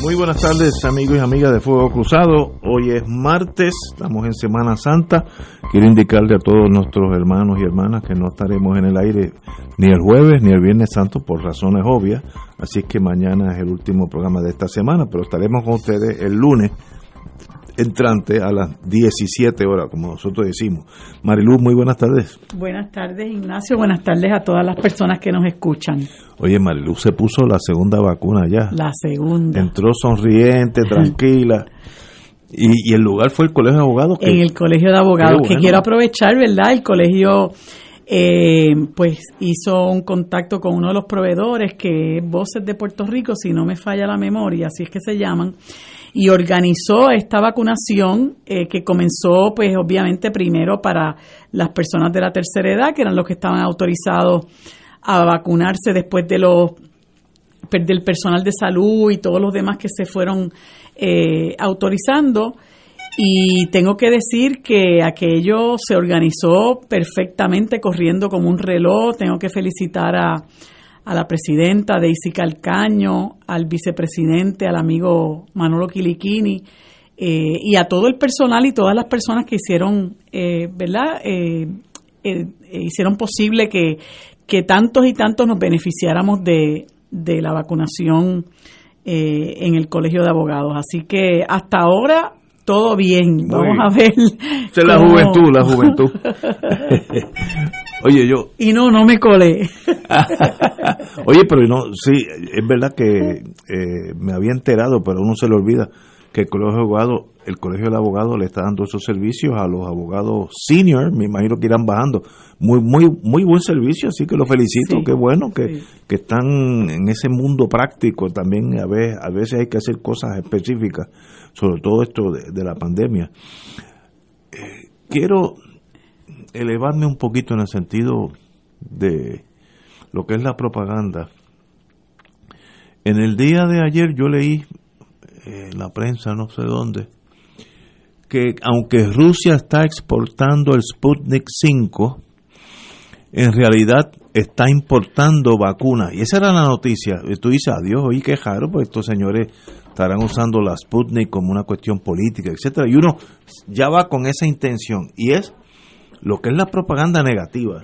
Muy buenas tardes amigos y amigas de Fuego Cruzado. Hoy es martes, estamos en Semana Santa. Quiero indicarle a todos nuestros hermanos y hermanas que no estaremos en el aire ni el jueves ni el viernes santo por razones obvias. Así que mañana es el último programa de esta semana, pero estaremos con ustedes el lunes entrante a las 17 horas, como nosotros decimos. Mariluz, muy buenas tardes. Buenas tardes, Ignacio. Buenas tardes a todas las personas que nos escuchan. Oye, Mariluz se puso la segunda vacuna ya. La segunda. Entró sonriente, tranquila. Y, el lugar fue el Colegio de Abogados. en el Colegio de Abogados, que quiero aprovechar, ¿verdad? El colegio eh, pues hizo un contacto con uno de los proveedores que es Voces de Puerto Rico, si no me falla la memoria, así es que se llaman y organizó esta vacunación eh, que comenzó, pues obviamente primero para las personas de la tercera edad, que eran los que estaban autorizados a vacunarse después de los del personal de salud y todos los demás que se fueron eh, autorizando. Y tengo que decir que aquello se organizó perfectamente, corriendo como un reloj. Tengo que felicitar a, a la presidenta Daisy Calcaño, al vicepresidente, al amigo Manolo Quiliquini eh, y a todo el personal y todas las personas que hicieron, eh, ¿verdad? Eh, hicieron posible que, que tantos y tantos nos beneficiáramos de, de la vacunación en el Colegio de Abogados. Así que hasta ahora todo bien. Vamos a ver. es la juventud, la juventud. Oye, yo. Y no, no me colé. Oye, pero no, sí, es verdad que eh, me había enterado, pero uno se le olvida que el colegio de abogados, el colegio de abogados le está dando esos servicios a los abogados senior, me imagino que irán bajando. Muy, muy, muy buen servicio, así que lo felicito, qué bueno que, que, están en ese mundo práctico también a veces, a veces hay que hacer cosas específicas, sobre todo esto de, la pandemia. Eh, quiero elevarme un poquito en el sentido de lo que es la propaganda. En el día de ayer yo leí en la prensa, no sé dónde, que aunque Rusia está exportando el Sputnik 5, en realidad está importando vacunas. Y esa era la noticia. Tú dices, adiós, oye, qué raro, pues estos señores estarán usando la Sputnik como una cuestión política, etcétera. Y uno ya va con esa intención. Y es lo que es la propaganda negativa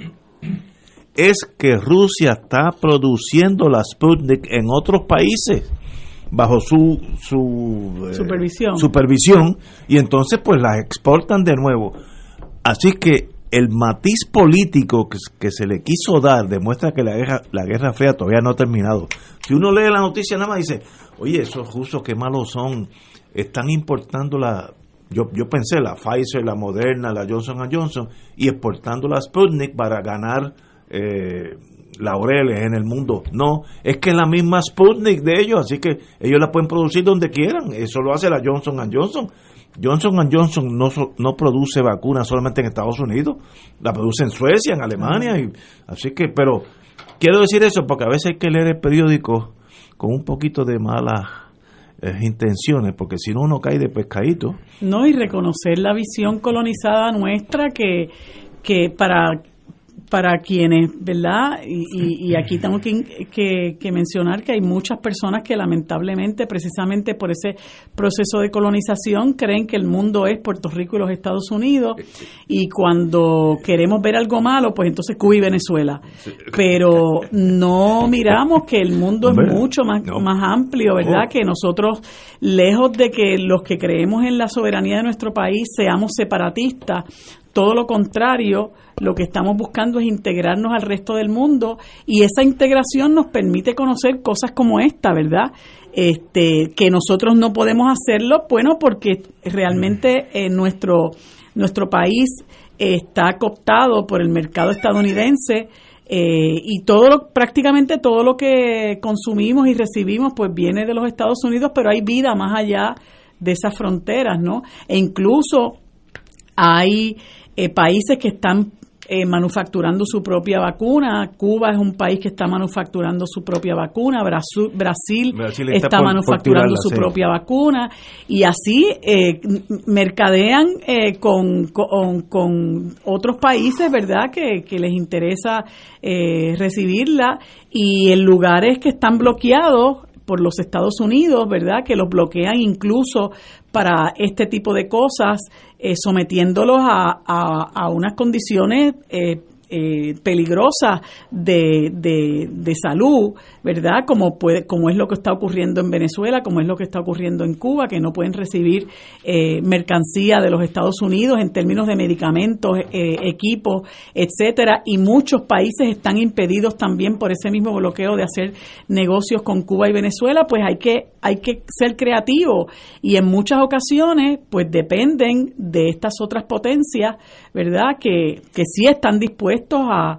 es que Rusia está produciendo la Sputnik en otros países bajo su, su eh, supervisión. supervisión y entonces pues las exportan de nuevo. Así que el matiz político que, que, se le quiso dar demuestra que la guerra, la Guerra Fría todavía no ha terminado. Si uno lee la noticia nada más dice, oye, esos rusos qué malos son, están importando la yo, yo pensé la Pfizer, la Moderna, la Johnson Johnson y exportando la Sputnik para ganar eh, laureles en el mundo. No, es que es la misma Sputnik de ellos, así que ellos la pueden producir donde quieran. Eso lo hace la Johnson Johnson. Johnson Johnson no, no produce vacunas solamente en Estados Unidos, la produce en Suecia, en Alemania, y, así que, pero quiero decir eso porque a veces hay que leer el periódico con un poquito de mala intenciones, porque si no uno cae de pescadito. No, y reconocer la visión colonizada nuestra que, que para, para quienes, ¿verdad? Y, aquí tengo que, que, mencionar que hay muchas personas que lamentablemente, precisamente por ese proceso de colonización, creen que el mundo es Puerto Rico y los Estados Unidos, y cuando queremos ver algo malo, pues entonces Cuba y Venezuela. Pero no miramos que el mundo es mucho más, más amplio, ¿verdad? Que nosotros, lejos de que los que creemos en la soberanía de nuestro país seamos separatistas, todo lo contrario, lo que estamos buscando es integrarnos al resto del mundo y esa integración nos permite conocer cosas como esta, ¿verdad? Este, que nosotros no podemos hacerlo, bueno, porque realmente en eh, nuestro, nuestro país está cooptado por el mercado estadounidense eh, y todo prácticamente todo lo que consumimos y recibimos pues viene de los Estados Unidos, pero hay vida más allá de esas fronteras, ¿no? E incluso hay eh, países que están eh, manufacturando su propia vacuna. Cuba es un país que está manufacturando su propia vacuna. Brasil, está, manufacturando su propia vacuna. Y así eh, mercadean con, con, otros países, ¿verdad?, que, que les interesa recibirla. Y en lugares que están bloqueados, por los Estados Unidos, ¿verdad? Que los bloquean incluso para este tipo de cosas, eh, sometiéndolos a, a, a, unas condiciones eh, eh, peligrosas de, de, salud, ¿verdad? Como, puede, como es lo que está ocurriendo en Venezuela, como es lo que está ocurriendo en Cuba, que no pueden recibir eh, mercancía de los Estados Unidos en términos de medicamentos, eh, equipos, etcétera, y muchos países están impedidos también por ese mismo bloqueo de hacer negocios con Cuba y Venezuela, pues hay que, hay que ser creativo y en muchas ocasiones, pues dependen de estas otras potencias, ¿verdad? Que, que sí están dispuestas a,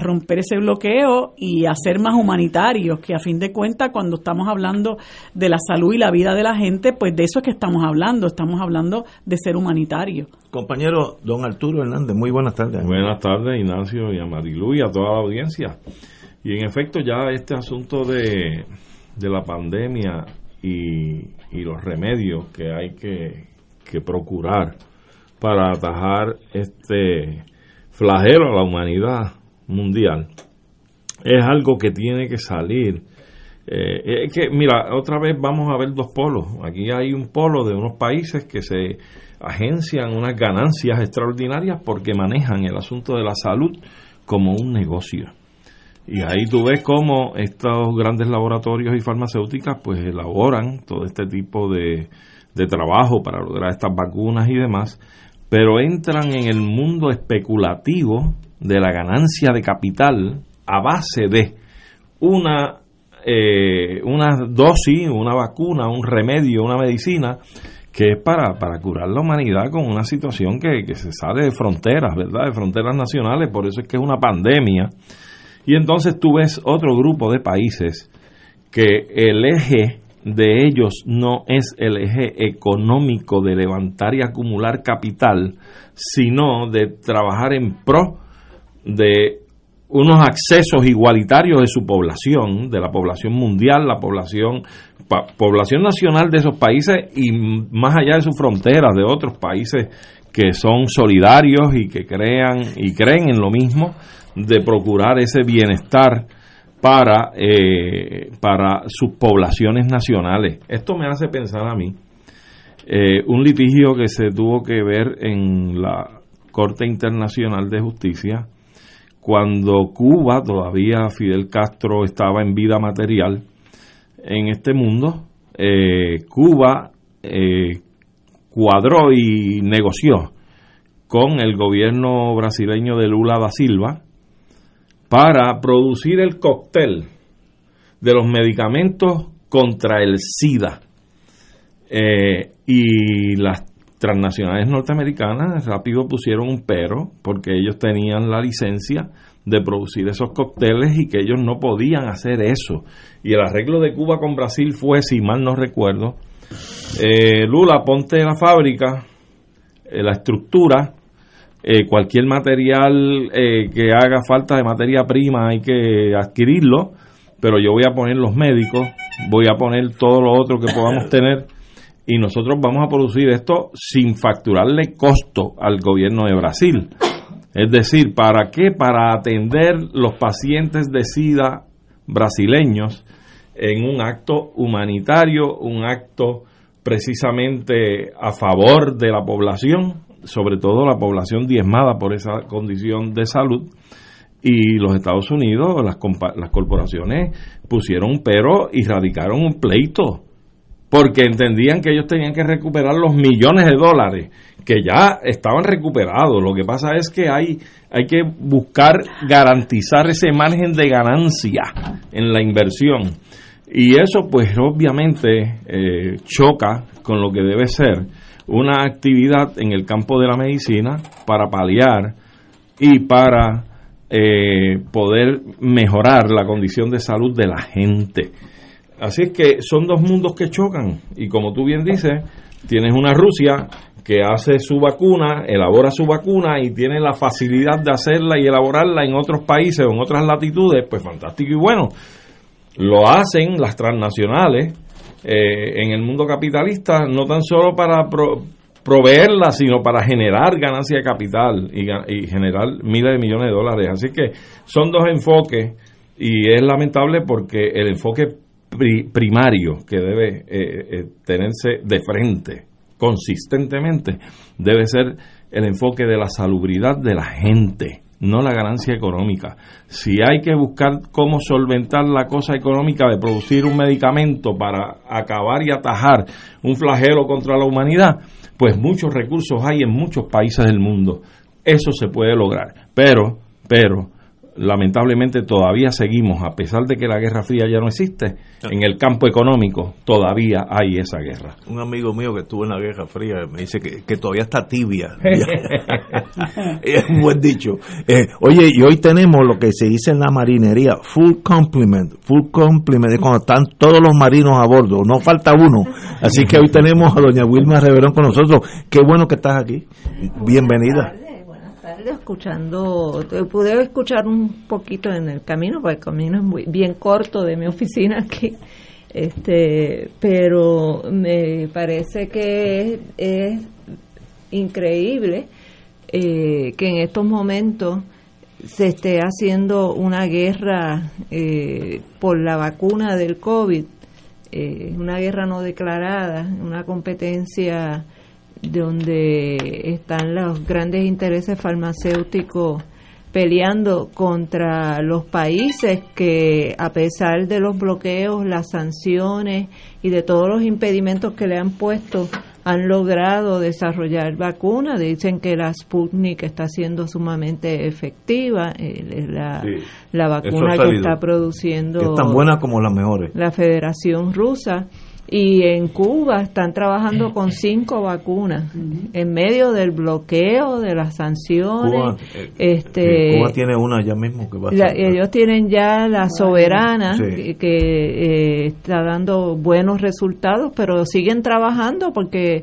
romper ese bloqueo y a ser más humanitarios, que a fin de cuentas cuando estamos hablando de la salud y la vida de la gente, pues de eso es que estamos hablando, estamos hablando de ser humanitario. Compañero don Arturo Hernández, muy buenas tardes. Buenas tardes Ignacio y a Marilu y a toda la audiencia. Y en efecto ya este asunto de, de la pandemia y, y los remedios que hay que, que procurar para atajar este flagelo a la humanidad mundial, es algo que tiene que salir. Eh, es que, mira, otra vez vamos a ver dos polos. Aquí hay un polo de unos países que se agencian unas ganancias extraordinarias porque manejan el asunto de la salud como un negocio. Y ahí tú ves cómo estos grandes laboratorios y farmacéuticas pues elaboran todo este tipo de, de trabajo para lograr estas vacunas y demás, pero entran en el mundo especulativo de la ganancia de capital a base de una, eh, una dosis, una vacuna, un remedio, una medicina que es para, para curar la humanidad con una situación que, que se sale de fronteras, ¿verdad? De fronteras nacionales, por eso es que es una pandemia. Y entonces tú ves otro grupo de países que el eje de ellos no es el eje económico de levantar y acumular capital, sino de trabajar en pro de unos accesos igualitarios de su población, de la población mundial, la población población nacional de esos países y más allá de sus fronteras, de otros países que son solidarios y que crean y creen en lo mismo de procurar ese bienestar para, eh, para sus poblaciones nacionales. Esto me hace pensar a mí eh, un litigio que se tuvo que ver en la Corte Internacional de Justicia cuando Cuba, todavía Fidel Castro estaba en vida material en este mundo, eh, Cuba cuadró y negoció con el gobierno brasileño de Lula da Silva para producir el cóctel de los medicamentos contra el SIDA. Eh, y las transnacionales norteamericanas rápido pusieron un pero porque ellos tenían la licencia de producir esos cócteles y que ellos no podían hacer eso. Y el arreglo de Cuba con Brasil fue, si mal no recuerdo, eh, Lula, ponte la fábrica, eh, la estructura, eh, cualquier material eh, que haga falta de materia prima hay que adquirirlo, pero yo voy a poner los médicos, voy a poner todo lo otro que podamos tener y nosotros vamos a producir esto sin facturarle costo al gobierno de Brasil. Es decir, ¿para qué? Para atender los pacientes de SIDA brasileños en un acto humanitario, un acto precisamente a favor de la población, sobre todo la población diezmada por esa condición de salud. Y los Estados Unidos, las, las corporaciones pusieron un pero y radicaron un pleito porque entendían que ellos tenían que recuperar los millones de dólares que ya estaban recuperados. Lo que pasa es que hay, hay que buscar garantizar ese margen de ganancia en la inversión. Y eso pues obviamente eh, choca con lo que debe ser una actividad en el campo de la medicina para paliar y para eh, poder mejorar la condición de salud de la gente. Así es que son dos mundos que chocan y como tú bien dices, tienes una Rusia que hace su vacuna, elabora su vacuna y tiene la facilidad de hacerla y elaborarla en otros países o en otras latitudes, pues fantástico y bueno. Lo hacen las transnacionales eh, en el mundo capitalista, no tan solo para proveerla, sino para generar ganancia de capital y, generar miles de millones de dólares. Así que son dos enfoques y es lamentable porque el enfoque primario que debe eh, eh, tenerse de frente consistentemente debe ser el enfoque de la salubridad de la gente, no la ganancia económica. Si hay que buscar cómo solventar la cosa económica de producir un medicamento para acabar y atajar un flagelo contra la humanidad, pues muchos recursos hay en muchos países del mundo. Eso se puede lograr. Pero, pero, lamentablemente todavía seguimos, a pesar de que la Guerra Fría ya no existe, en el campo económico todavía hay esa guerra. Un amigo mío que estuvo en la Guerra Fría me dice que, todavía está tibia. es un buen dicho. Eh, oye, y hoy tenemos lo que se dice en la marinería, full complement, full complement, de cuando están todos los marinos a bordo, no falta uno. Así que hoy tenemos a doña Wilma Reverón con nosotros. Qué bueno que estás aquí. Bienvenida escuchando, pude escuchar un poquito en el camino, porque el camino es muy bien corto de mi oficina aquí, este, pero me parece que es, increíble eh, que en estos momentos se esté haciendo una guerra eh, por la vacuna del COVID, eh, una guerra no declarada, una competencia donde están los grandes intereses farmacéuticos peleando contra los países que a pesar de los bloqueos, las sanciones y de todos los impedimentos que le han puesto, han logrado desarrollar vacunas. Dicen que la Sputnik está siendo sumamente efectiva, eh, la, la vacuna que está produciendo. es tan buena como las mejores. La Federación Rusa y en Cuba están trabajando con cinco vacunas en medio del bloqueo de las sanciones Cuba, eh, este Cuba tiene una ya mismo que va a ellos tienen ya la soberana que, eh, está dando buenos resultados pero siguen trabajando porque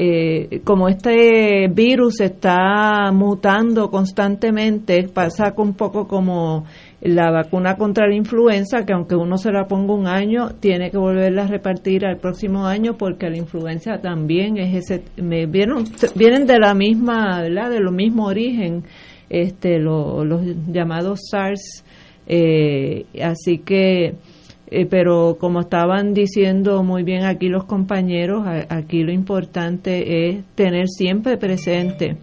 eh, como este virus está mutando constantemente pasa un poco como la vacuna contra la influenza, que aunque uno se la ponga un año, tiene que volverla a repartir al próximo año porque la influenza también es ese, me vieron, vienen de la misma, ¿verdad? De lo mismo origen, este, los llamados SARS, eh, así que, eh, pero como estaban diciendo muy bien aquí los compañeros, aquí lo importante es tener siempre presente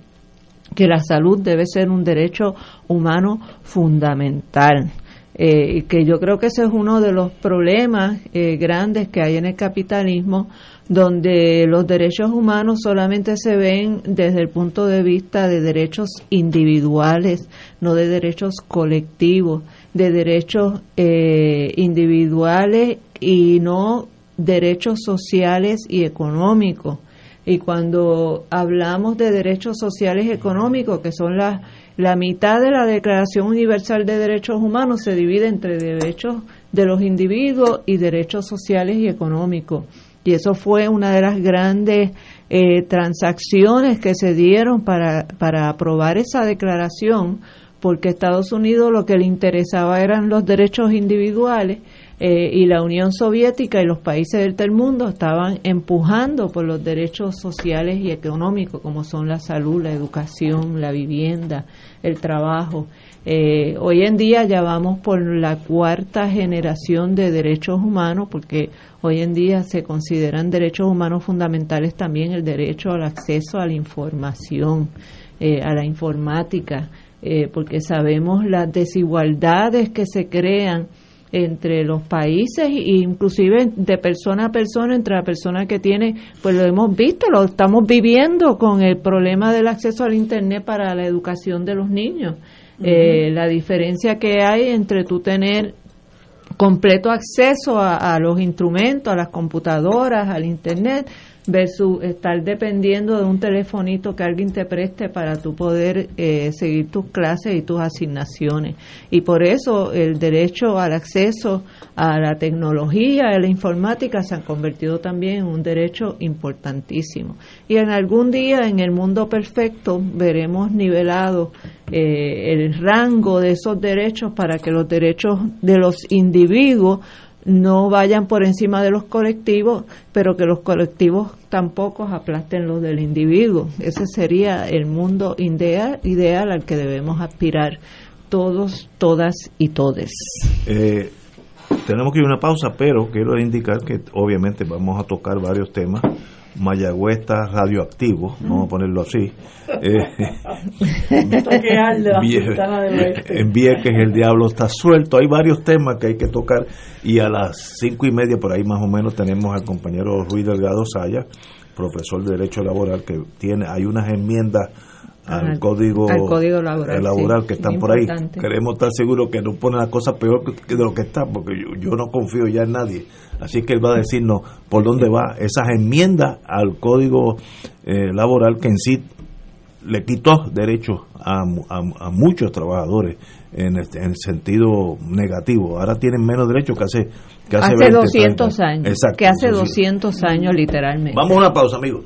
que la salud debe ser un derecho humano fundamental. Eh, que yo creo que ese es uno de los problemas eh, grandes que hay en el capitalismo, donde los derechos humanos solamente se ven desde el punto de vista de derechos individuales, no de derechos colectivos, de derechos eh, individuales y no derechos sociales y económicos. Y cuando hablamos de derechos sociales y económicos, que son la, la mitad de la Declaración Universal de Derechos Humanos, se divide entre derechos de los individuos y derechos sociales y económicos. Y eso fue una de las grandes eh, transacciones que se dieron para, para aprobar esa declaración porque Estados Unidos lo que le interesaba eran los derechos individuales eh, y la Unión Soviética y los países del tercer mundo estaban empujando por los derechos sociales y económicos como son la salud, la educación, la vivienda, el trabajo. Eh, hoy en día ya vamos por la cuarta generación de derechos humanos porque hoy en día se consideran derechos humanos fundamentales también el derecho al acceso a la información, eh, a la informática, eh, porque sabemos las desigualdades que se crean entre los países e inclusive de persona a persona entre la persona que tiene pues lo hemos visto lo estamos viviendo con el problema del acceso al internet para la educación de los niños. Eh, la diferencia que hay entre tú tener completo acceso a, los instrumentos, a las computadoras, al Internet, versus estar dependiendo de un telefonito que alguien te preste para tú poder eh, seguir tus clases y tus asignaciones. Y por eso el derecho al acceso a la tecnología, a la informática, se han convertido también en un derecho importantísimo. Y en algún día, en el mundo perfecto, veremos nivelado eh, el rango de esos derechos para que los derechos de los individuos no vayan por encima de los colectivos, pero que los colectivos tampoco aplasten los del individuo. Ese sería el mundo ideal, ideal al que debemos aspirar todos, todas y todes. Eh, tenemos que ir a una pausa, pero quiero indicar que obviamente vamos a tocar varios temas Mayagüez está radioactivo, vamos a ponerlo así. Eh, en Vieques el diablo está suelto. Hay varios temas que hay que tocar y a las cinco y media por ahí más o menos tenemos al compañero Ruiz Delgado Saya, profesor de Derecho Laboral, que tiene, hay unas enmiendas al, código, laboral, que están por ahí. Queremos estar seguros que no pone la cosa peor que de lo que está, porque yo, no confío ya en nadie. Así que él va a decirnos por dónde va esas enmiendas al código eh, laboral que en sí le quitó derechos a, a, muchos trabajadores en, este, en el sentido negativo. Ahora tienen menos derechos que hace que hace, 200 años. Exacto, que hace 200 años literalmente. Vamos a una pausa, amigos.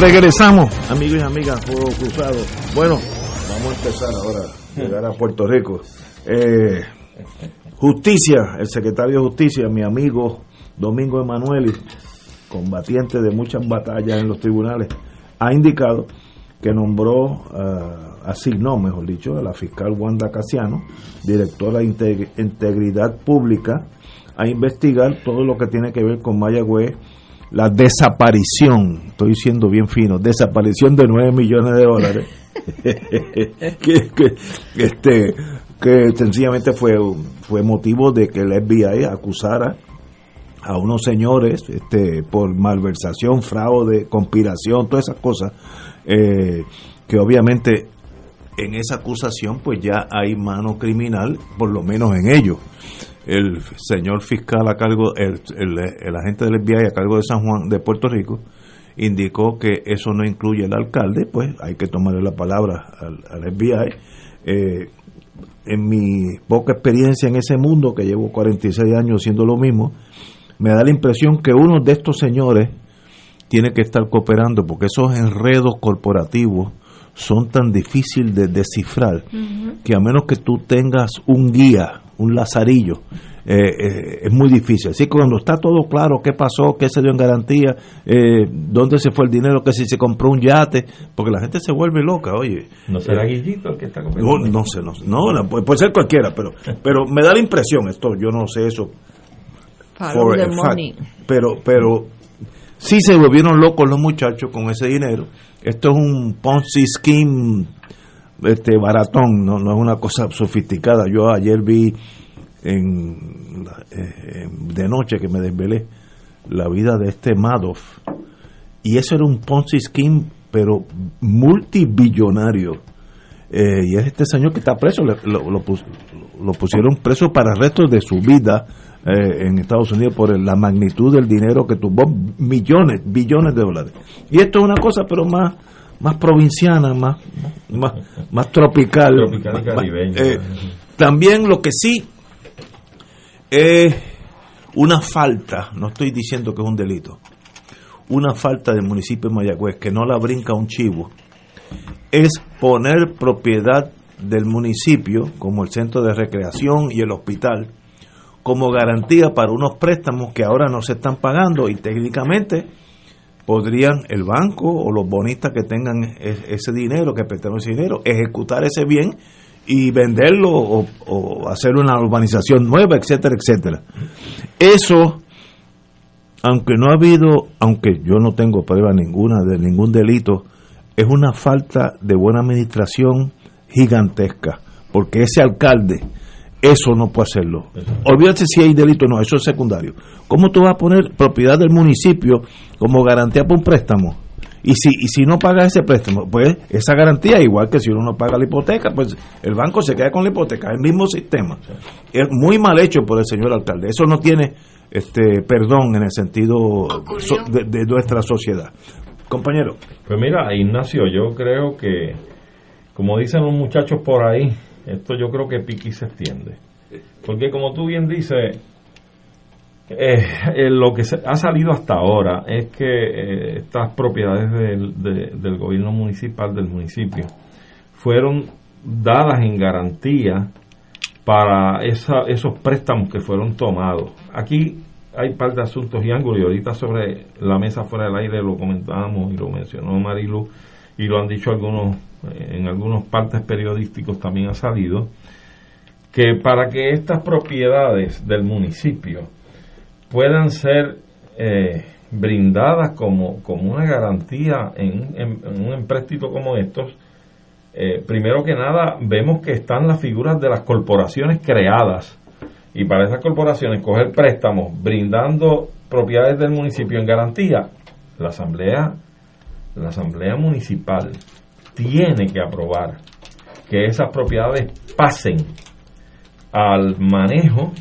Regresamos, amigos y amigas, Fuego Cruzado. Bueno, vamos a empezar ahora llegar a Puerto Rico. Eh, justicia, el secretario de Justicia, mi amigo Domingo Emanueli, combatiente de muchas batallas en los tribunales, ha indicado que nombró, uh, asignó, mejor dicho, a la fiscal Wanda Casiano, directora de Integridad Pública, a investigar todo lo que tiene que ver con Mayagüez, la desaparición, estoy siendo bien fino, desaparición de 9 millones de dólares, que, este, que sencillamente fue, fue motivo de que el FBI acusara a unos señores este, por malversación, fraude, conspiración, todas esas cosas, eh, que obviamente en esa acusación pues ya hay mano criminal, por lo menos en ellos. El señor fiscal a cargo, el, el, agente del FBI a cargo de San Juan de Puerto Rico, indicó que eso no incluye el alcalde, pues hay que tomarle la palabra al, FBI. Eh, en mi poca experiencia en ese mundo, que llevo 46 años haciendo lo mismo, me da la impresión que uno de estos señores tiene que estar cooperando porque esos enredos corporativos son tan difíciles de descifrar que a menos que tú tengas un guía, un lazarillo, eh, eh, es muy difícil. Así que cuando está todo claro qué pasó, qué se dio en garantía, eh, dónde se fue el dinero, que si se compró un yate, porque la gente se vuelve loca, oye. ¿No será Guillito el que está comprando? No, no sé, no, no, puede, ser cualquiera, pero, pero me da la impresión, esto yo no sé eso. pero, pero sí se volvieron locos los muchachos con ese dinero. Esto es un Ponzi scheme este baratón, no, no es una cosa sofisticada. Yo ayer vi en, eh, de noche que me desvelé la vida de este Madoff y eso era un Ponzi scheme pero multibillonario eh, y es este señor que está preso lo, lo, pusieron preso para el resto de su vida eh, en Estados Unidos por la magnitud del dinero que tuvo millones billones de dólares y esto es una cosa pero más más provinciana más más, más tropical, también lo que sí es una falta, no estoy diciendo que es un delito, una falta del municipio de Mayagüez que no la brinca un chivo, es poner propiedad del municipio, como el centro de recreación y el hospital, como garantía para unos préstamos que ahora no se están pagando y técnicamente podrían el banco o los bonistas que tengan ese dinero, que presten ese dinero, ejecutar ese bien y venderlo o, hacer una urbanización nueva, etcétera, etcétera. Eso, aunque no ha habido, aunque yo no tengo prueba ninguna de ningún delito, es una falta de buena administración gigantesca, porque ese alcalde, eso no puede hacerlo. Olvídate si hay delito o no, eso es secundario. ¿Cómo tú vas a poner propiedad del municipio como garantía para un préstamo? Y si, y si no paga ese préstamo, pues esa garantía, igual que si uno no paga la hipoteca, pues el banco se queda con la hipoteca, el mismo sistema. Es muy mal hecho por el señor alcalde. Eso no tiene este perdón en el sentido de, nuestra sociedad. Compañero. Pues mira, Ignacio, yo creo que, como dicen los muchachos por ahí, esto yo creo que piqui se extiende. Porque como tú bien dices, eh, eh, lo que ha salido hasta ahora es que eh, estas propiedades del, gobierno municipal, del municipio, fueron dadas en garantía para esos préstamos que fueron tomados. Aquí hay un par de asuntos y ángulos y ahorita sobre la mesa fuera del aire lo comentábamos y lo mencionó Marilu y lo han dicho algunos en algunos partes periodísticos también ha salido que para que estas propiedades del municipio puedan ser eh, brindadas como, como una garantía en, un empréstito como estos, eh, primero que nada vemos que están las figuras de las corporaciones creadas. Y para esas corporaciones coger préstamos brindando propiedades del municipio en garantía, la asamblea, la asamblea municipal tiene que aprobar que esas propiedades pasen al manejo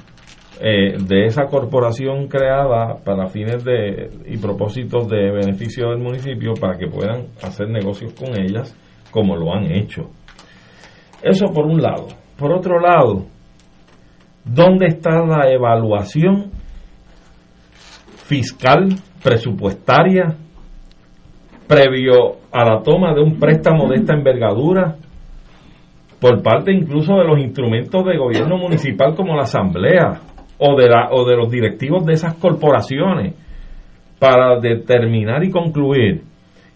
eh, de esa corporación creada para fines de y propósitos de beneficio del municipio para que puedan hacer negocios con ellas como lo han hecho. Eso por un lado. Por otro lado, ¿dónde está la evaluación fiscal, presupuestaria previo a la toma de un préstamo de esta envergadura, por parte incluso de los instrumentos de gobierno municipal como la asamblea o de, la, o de los directivos de esas corporaciones, para determinar y concluir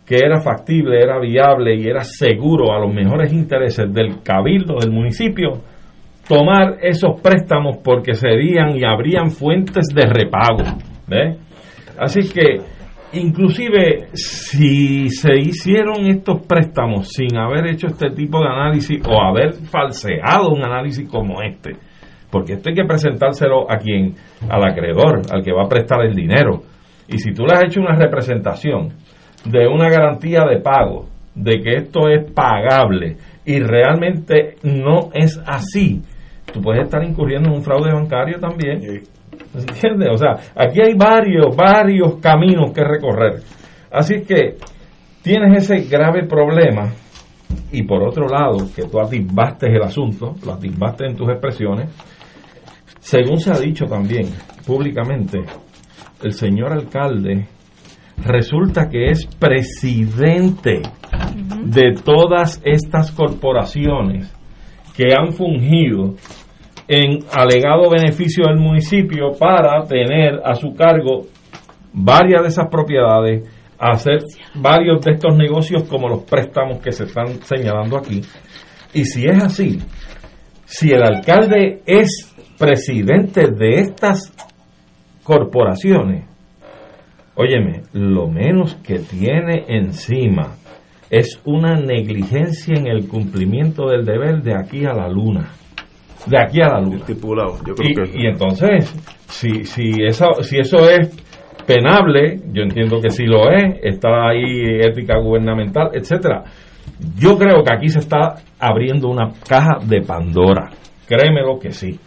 que era factible, era viable y era seguro a los mejores intereses del cabildo del municipio tomar esos préstamos porque serían y habrían fuentes de repago. Así que inclusive si se hicieron estos préstamos sin haber hecho este tipo de análisis o haber falseado un análisis como este, porque esto hay que presentárselo a quien, al acreedor, al que va a prestar el dinero. Y si tú le has hecho una representación de una garantía de pago, de que esto es pagable y realmente no es así, tú puedes estar incurriendo en un fraude bancario también. ¿Entiendes? O sea, aquí hay varios, varios caminos que recorrer. Así que tienes ese grave problema y por otro lado, que tú atisbaste el asunto, lo atisbaste en tus expresiones, según se ha dicho también públicamente, el señor alcalde resulta que es presidente de todas estas corporaciones que han fungido en alegado beneficio del municipio para tener a su cargo varias de esas propiedades, hacer varios de estos negocios como los préstamos que se están señalando aquí. Y si es así, si el alcalde es presidente de estas corporaciones, Óyeme, lo menos que tiene encima es una negligencia en el cumplimiento del deber de aquí a la luna. De aquí a la luna. Estipulado, yo creo y, que... y entonces, si, si, eso, si eso es penable, yo entiendo que sí lo es, está ahí ética gubernamental, etcétera. Yo creo que aquí se está abriendo una caja de Pandora. Créemelo que sí.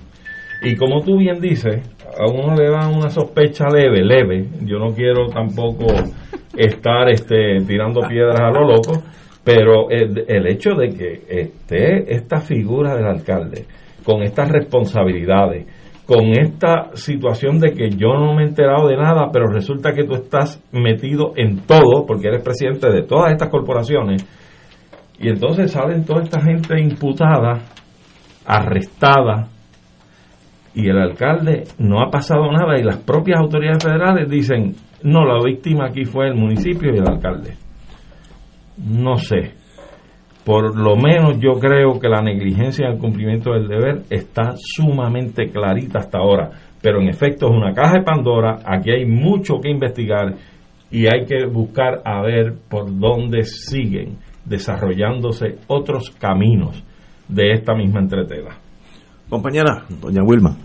Y como tú bien dices, a uno le dan una sospecha leve, leve. Yo no quiero tampoco estar este, tirando piedras a lo loco, pero el, el hecho de que esté esta figura del alcalde con estas responsabilidades, con esta situación de que yo no me he enterado de nada, pero resulta que tú estás metido en todo, porque eres presidente de todas estas corporaciones, y entonces salen toda esta gente imputada, arrestada, y el alcalde no ha pasado nada y las propias autoridades federales dicen, no, la víctima aquí fue el municipio y el alcalde. No sé. Por lo menos yo creo que la negligencia en el cumplimiento del deber está sumamente clarita hasta ahora. Pero en efecto es una caja de Pandora, aquí hay mucho que investigar y hay que buscar a ver por dónde siguen desarrollándose otros caminos de esta misma entretela. Compañera, doña Wilma.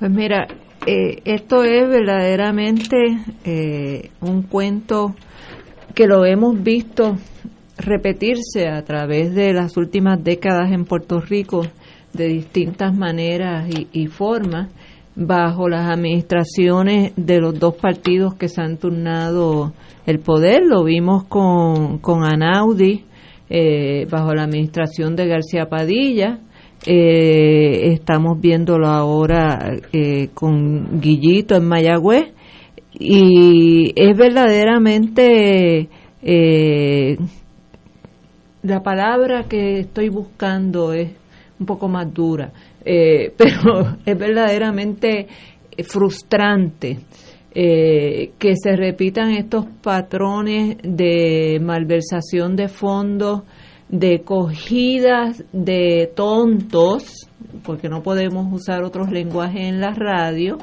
Pues mira, eh, esto es verdaderamente eh, un cuento que lo hemos visto repetirse a través de las últimas décadas en Puerto Rico de distintas maneras y, formas bajo las administraciones de los dos partidos que se han turnado el poder. Lo vimos con, con Anaudi eh, bajo la administración de García Padilla eh, estamos viéndolo ahora eh, con Guillito en Mayagüez y es verdaderamente eh, la palabra que estoy buscando es un poco más dura, eh, pero es verdaderamente frustrante que se repitan estos patrones de malversación de fondos de cogidas de tontos, porque no podemos usar otros lenguajes en la radio,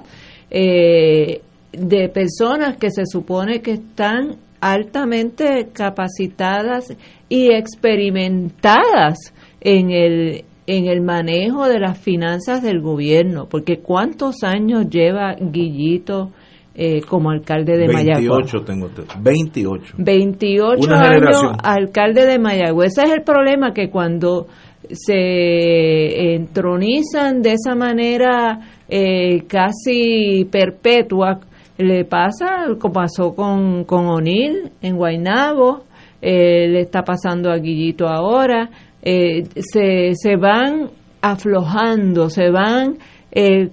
eh, de personas que se supone que están altamente capacitadas y experimentadas en el en el manejo de las finanzas del gobierno, porque cuántos años lleva Guillito eh, como alcalde de 28 tengo 28. 28 años alcalde de Mayagüez. Ese es el problema que cuando se entronizan de esa manera eh, casi perpetua, le pasa como pasó con, con O'Neill en Guaynabo, eh, le está pasando a Guillito ahora, se, se van aflojando, se van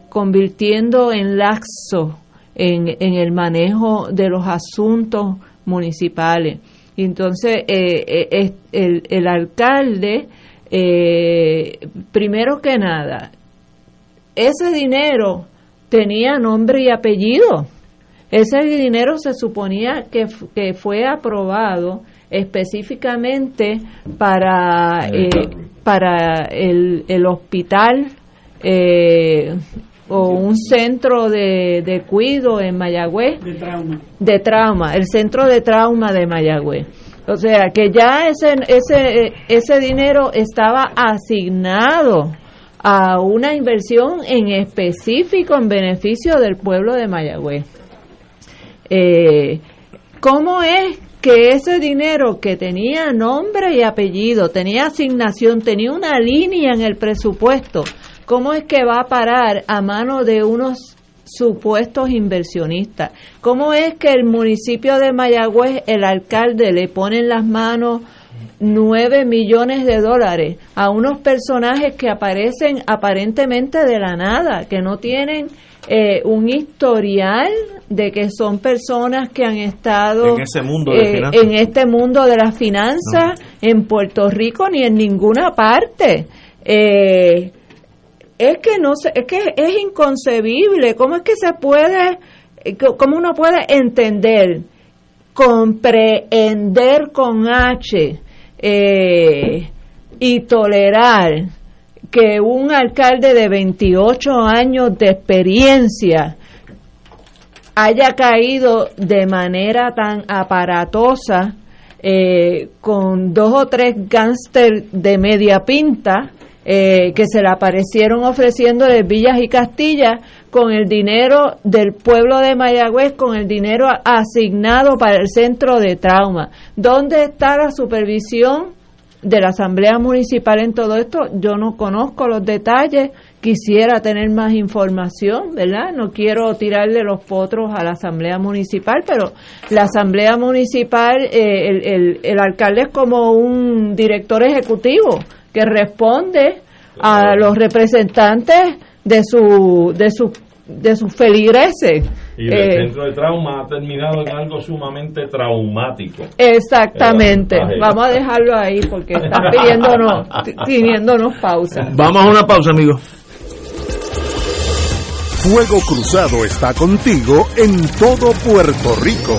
convirtiendo en laxos en, en el manejo de los asuntos municipales. Y entonces eh, eh el, el, alcalde, eh, primero que nada, ese dinero tenía nombre y apellido. Ese dinero se suponía que, que fue aprobado específicamente para, eh, para el, el hospital eh, o un centro de, de cuido en Mayagüez. De trauma. De trauma, el centro de trauma de Mayagüez. O sea, que ya ese, ese, ese dinero estaba asignado a una inversión en específico en beneficio del pueblo de Mayagüez. Eh, ¿Cómo es que ese dinero que tenía nombre y apellido, tenía asignación, tenía una línea en el presupuesto, ¿cómo es que va a parar a mano de unos supuestos inversionistas? ¿Cómo es que el municipio de Mayagüez, el alcalde, le pone en las manos nueve millones de dólares a unos personajes que aparecen aparentemente de la nada, que no tienen eh, un historial de que son personas que han estado en, ese mundo de eh, en este mundo de las finanzas en Puerto Rico ni en ninguna parte. Eh, es que no es que es inconcebible. ¿Cómo es que se puede, cómo uno puede entender, comprehender con H y tolerar que un alcalde de 28 años de experiencia haya caído de manera tan aparatosa eh, con dos o tres gángster de media pinta eh, que se le aparecieron ofreciéndole villas y castillas con el dinero del pueblo de Mayagüez, con el dinero asignado para el centro de trauma. ¿Dónde está la supervisión de la Asamblea Municipal en todo esto, yo no conozco los detalles, quisiera tener más información, ¿verdad? No quiero tirarle los potros a la Asamblea Municipal, pero la Asamblea Municipal, eh, el, el, alcalde es como un director ejecutivo que responde a los representantes de su de su de sus feligreses y el eh, centro de trauma ha terminado en algo sumamente traumático. Exactamente. Vamos a dejarlo ahí porque están pidiéndonos, pidiéndonos pausa. Vamos a una pausa, amigos. Fuego Cruzado está contigo en todo Puerto Rico.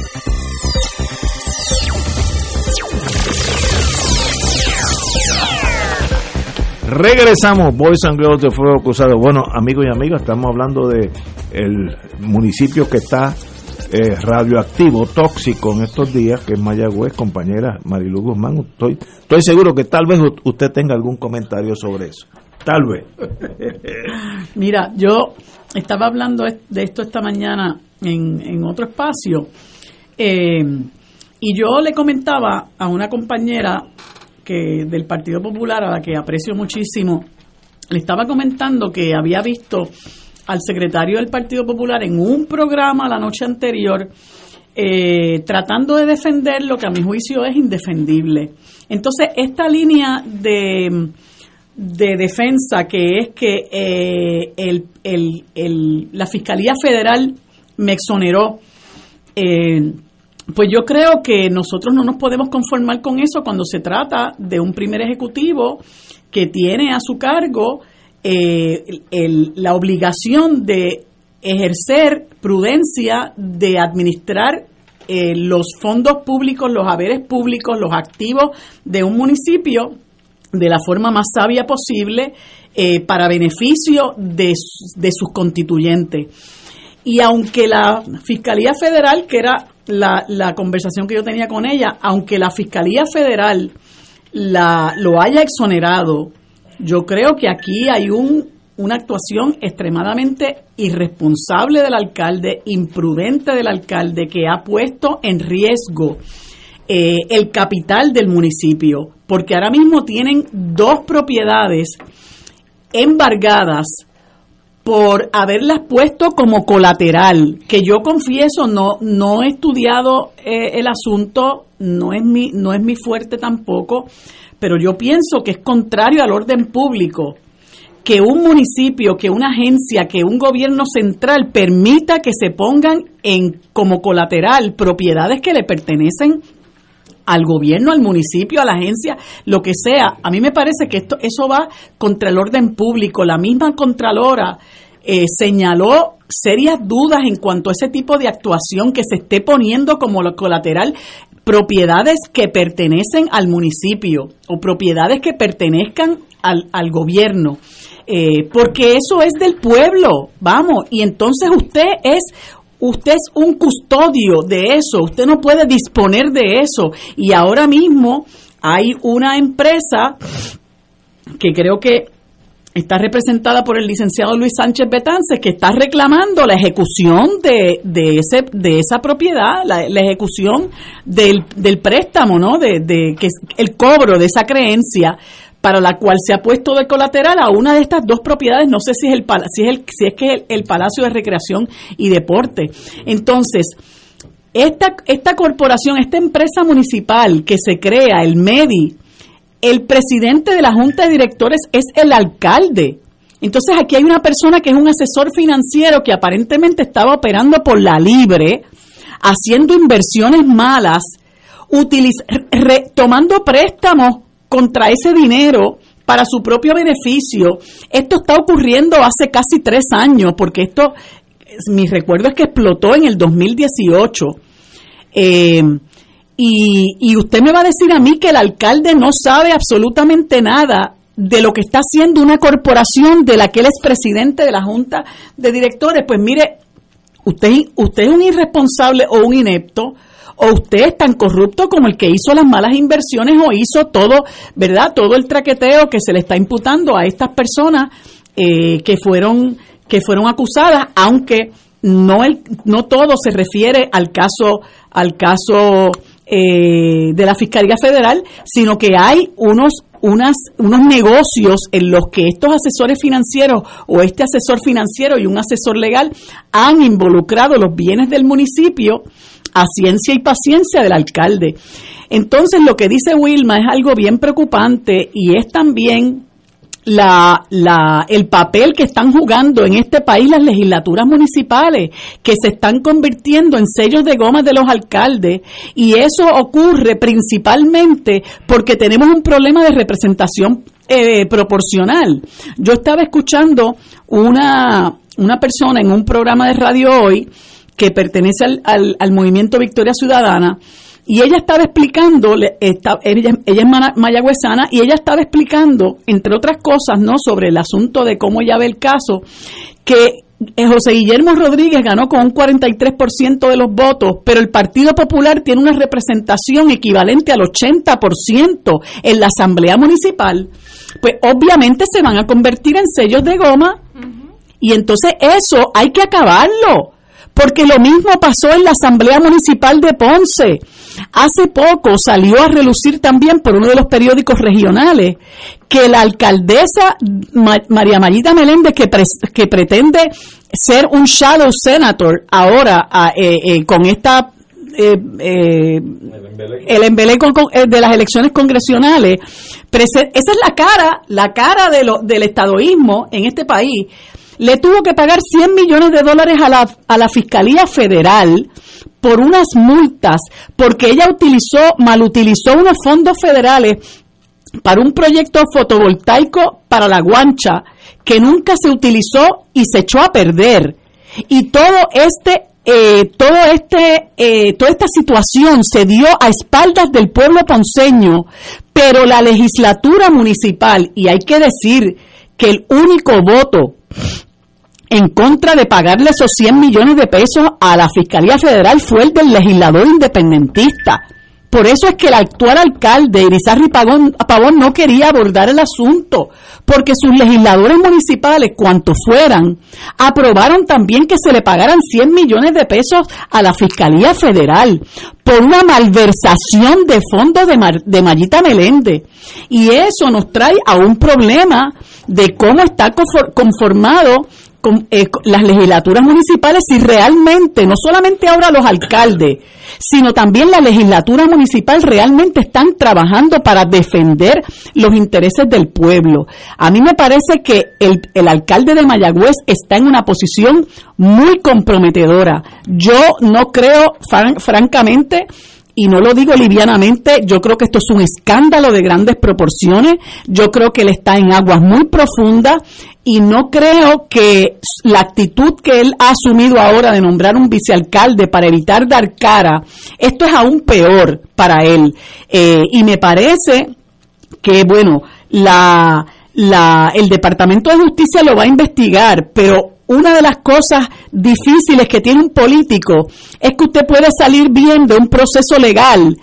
Regresamos, Boys and Girls de Fuego Cruzado. Bueno, amigos y amigas, estamos hablando de el municipio que está eh, radioactivo, tóxico en estos días, que es Mayagüez, compañera Marilu Guzmán. Estoy, estoy seguro que tal vez usted tenga algún comentario sobre eso. Tal vez. Mira, yo estaba hablando de esto esta mañana en, en otro espacio eh, y yo le comentaba a una compañera que del Partido Popular, a la que aprecio muchísimo, le estaba comentando que había visto al secretario del Partido Popular en un programa la noche anterior eh, tratando de defender lo que a mi juicio es indefendible. Entonces, esta línea de, de defensa que es que eh, el, el, la Fiscalía Federal me exoneró, eh, pues yo creo que nosotros no nos podemos conformar con eso cuando se trata de un primer ejecutivo que tiene a su cargo eh, la obligación de ejercer prudencia, de administrar eh, los fondos públicos, los haberes públicos, los activos de un municipio de la forma más sabia posible eh, para beneficio de, de sus constituyentes. Y aunque la Fiscalía Federal, que era la, la conversación que yo tenía con ella, aunque la Fiscalía Federal la, lo haya exonerado, yo creo que aquí hay un, una actuación extremadamente irresponsable del alcalde, imprudente del alcalde, que ha puesto en riesgo eh, el capital del municipio, porque ahora mismo tienen dos propiedades embargadas por haberlas puesto como colateral, que yo confieso no no he estudiado eh, el asunto, no es mi no es mi fuerte tampoco, pero yo pienso que es contrario al orden público que un municipio, que una agencia, que un gobierno central permita que se pongan en como colateral propiedades que le pertenecen al gobierno, al municipio, a la agencia, lo que sea. A mí me parece que esto eso va contra el orden público. La misma contralora eh, señaló serias dudas en cuanto a ese tipo de actuación que se esté poniendo como colateral propiedades que pertenecen al municipio o propiedades que pertenezcan al, al gobierno. Eh, porque eso es del pueblo, vamos, y entonces usted es usted es un custodio de eso, usted no puede disponer de eso. Y ahora mismo hay una empresa que creo que está representada por el licenciado Luis Sánchez Betances, que está reclamando la ejecución de, de, ese, de esa propiedad, la, ejecución del, del préstamo, ¿no? De, de que el cobro de esa creencia para la cual se ha puesto de colateral a una de estas dos propiedades, no sé si es el si es el si es que es el, Palacio de Recreación y Deporte. Entonces, esta esta corporación, esta empresa municipal que se crea, el MEDI, el presidente de la junta de directores es el alcalde. Entonces aquí hay una persona que es un asesor financiero que aparentemente estaba operando por la libre, haciendo inversiones malas, tomando préstamos contra ese dinero para su propio beneficio. Esto está ocurriendo hace casi tres años, porque esto, mi recuerdo es que explotó en el 2018. Eh, y, y usted me va a decir a mí que el alcalde no sabe absolutamente nada de lo que está haciendo una corporación de la que él es presidente de la Junta de Directores. Pues mire, usted, usted es un irresponsable o un inepto o usted es tan corrupto como el que hizo las malas inversiones o hizo todo, ¿verdad? Todo el traqueteo que se le está imputando a estas personas eh, que fueron que fueron acusadas, aunque no el, no todo se refiere al caso al caso eh, de la Fiscalía Federal, sino que hay unos unas, unos negocios en los que estos asesores financieros o este asesor financiero y un asesor legal han involucrado los bienes del municipio a ciencia y paciencia del alcalde. Entonces lo que dice Wilma es algo bien preocupante y es también la, la, el papel que están jugando en este país las legislaturas municipales, que se están convirtiendo en sellos de goma de los alcaldes, y eso ocurre principalmente porque tenemos un problema de representación eh, proporcional. Yo estaba escuchando una, una persona en un programa de radio hoy que pertenece al, al, movimiento Victoria Ciudadana, y ella estaba explicando, ella, ella es mayagüezana, y ella estaba explicando, entre otras cosas, ¿no? sobre el asunto de cómo ella ve el caso, que eh, José Guillermo Rodríguez ganó con un 43% de los votos, pero el Partido Popular tiene una representación equivalente al 80% en la Asamblea Municipal, pues obviamente se van a convertir en sellos de goma. Y entonces eso hay que acabarlo porque lo mismo pasó en la Asamblea Municipal de Ponce. Hace poco salió a relucir también por uno de los periódicos regionales que la alcaldesa María Marita Meléndez, que, que pretende ser un shadow senator ahora eh, eh, con esta eh, el embeleco de las elecciones congresionales, esa es la cara, la cara de del estadoísmo en este país le tuvo que pagar 100 millones de dólares a la, a la Fiscalía Federal por unas multas, porque ella utilizó, malutilizó unos fondos federales para un proyecto fotovoltaico para la guancha que nunca se utilizó y se echó a perder. Y todo este eh, todo este, eh, toda esta situación se dio a espaldas del pueblo ponceño, pero la legislatura municipal, y hay que decir que el único voto en contra de pagarle esos 100 millones de pesos a la Fiscalía Federal fue el del legislador independentista. Por eso es que el actual alcalde, Irizarry Pavón, no quería abordar el asunto, porque sus legisladores municipales, cuantos fueran, aprobaron también que se le pagaran 100 millones de pesos a la Fiscalía Federal por una malversación de fondos de, Mar, de Meléndez. Y eso nos trae a un problema de cómo está conformado con, eh, las legislaturas municipales si realmente, no solamente ahora los alcaldes, sino también la legislatura municipal realmente están trabajando para defender los intereses del pueblo. A mí me parece que el, el alcalde de Mayagüez está en una posición muy comprometedora. Yo no creo, francamente, y no lo digo livianamente, yo creo que esto es un escándalo de grandes proporciones, yo creo que él está en aguas muy profundas y no creo que la actitud que él ha asumido ahora de nombrar un vicealcalde para evitar dar cara, esto es aún peor para él. Eh, y me parece que, bueno, la, la, el Departamento de Justicia lo va a investigar, pero una de las cosas difíciles que tiene un político es que usted puede salir bien de un proceso legal,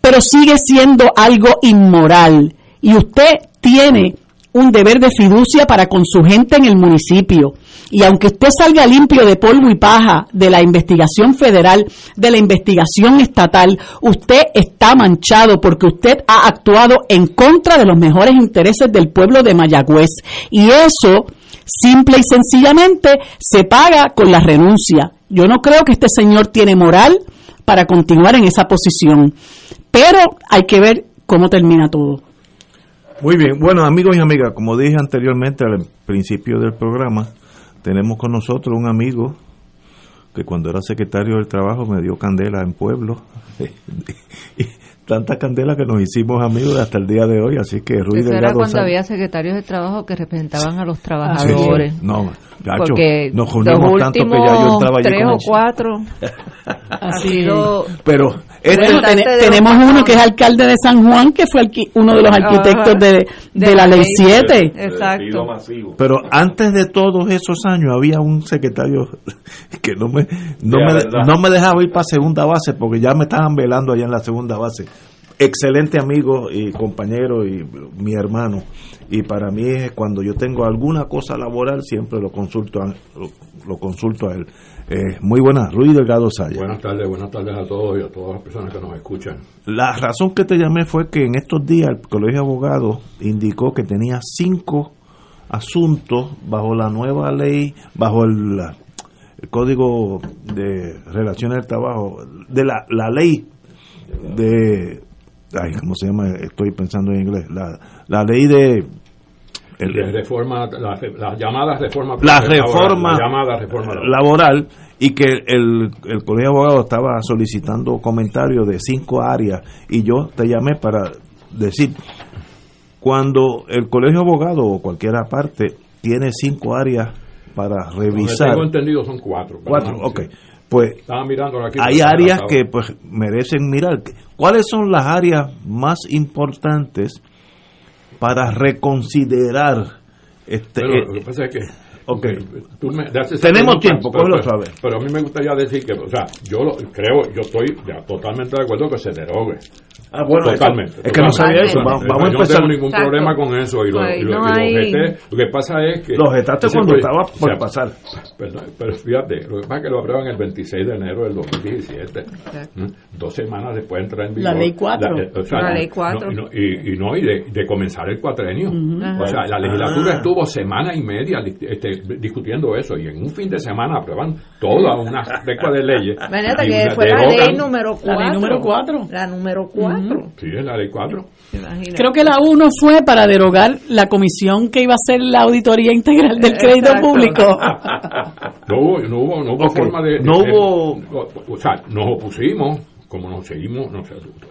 pero sigue siendo algo inmoral. Y usted tiene un deber de fiducia para con su gente en el municipio. Y aunque usted salga limpio de polvo y paja de la investigación federal, de la investigación estatal, usted está manchado porque usted ha actuado en contra de los mejores intereses del pueblo de Mayagüez. Y eso Simple y sencillamente se paga con la renuncia. Yo no creo que este señor tiene moral para continuar en esa posición, pero hay que ver cómo termina todo. Muy bien, bueno amigos y amigas, como dije anteriormente al principio del programa, tenemos con nosotros un amigo que cuando era secretario del trabajo me dio candela en pueblo tanta candela que nos hicimos amigos hasta el día de hoy, así que Ruiz Eso era cuando había secretarios de trabajo que representaban a los trabajadores. No, gacho, nos unimos tanto que ya yo entraba allí tres o cuatro ha sido pero tenemos uno que es alcalde de San Juan, que fue uno de los arquitectos de, de, la, ley 7. Exacto. Pero antes de todos esos años había un secretario que no me, no, me, no me dejaba ir para segunda base porque ya me estaban velando allá en la segunda base. Excelente amigo y compañero y mi hermano. Y para mí es cuando yo tengo alguna cosa laboral siempre lo consulto a, lo consulto a él. Eh, muy buenas, Ruiz Delgado Saya. Buenas tardes, buenas tardes a todos y a todas las personas que nos escuchan. La razón que te llamé fue que en estos días el Colegio de Abogados indicó que tenía cinco asuntos bajo la nueva ley, bajo el, Código de Relaciones del Trabajo, de la, la ley de... Ay, ¿cómo se llama? Estoy pensando en inglés. La, la ley de el, reforma, la, llamada reforma, la reforma, laboral, y que el, el Colegio de Abogados estaba solicitando comentarios de cinco áreas y yo te llamé para decir, cuando el Colegio de Abogados o cualquier parte tiene cinco áreas para revisar. tengo entendido son cuatro. Cuatro, ok. Pues hay áreas que pues merecen mirar. ¿Cuáles son las áreas más importantes? para reconsiderar este lo que pasa es que Okay. Tenemos tiempo, pero, pero, pero, a mí me gustaría decir que, o sea, yo creo, yo estoy totalmente de acuerdo que se derogue. Ah, bueno, totalmente. Es que no sabía eso. Vamos, a empezar. No tengo ningún problema con eso. Y, lo, y, lo, y lo que pasa es que. Los gestaste cuando estaba por pasar. Pero, pero, fíjate, lo que pasa es que lo aprueban el 26 de enero del 2017. ¿Mm? Dos semanas después de entrar en vigor. La ley 4. La, o sea, la ley 4. No, y, no, y de, de, comenzar el cuatrenio. O sea, la legislatura ah. estuvo semana y media este, discutiendo eso. Y en un fin de semana aprueban toda una década de leyes. Imagínate que fue la ley número 4. La ley número 4. La número 4. Sí, es la ley 4. Creo que la 1 fue para derogar la comisión que iba a hacer la auditoría integral del crédito público. no hubo, no hubo, no hubo forma de, No hubo. O sea, nos opusimos, como nos seguimos,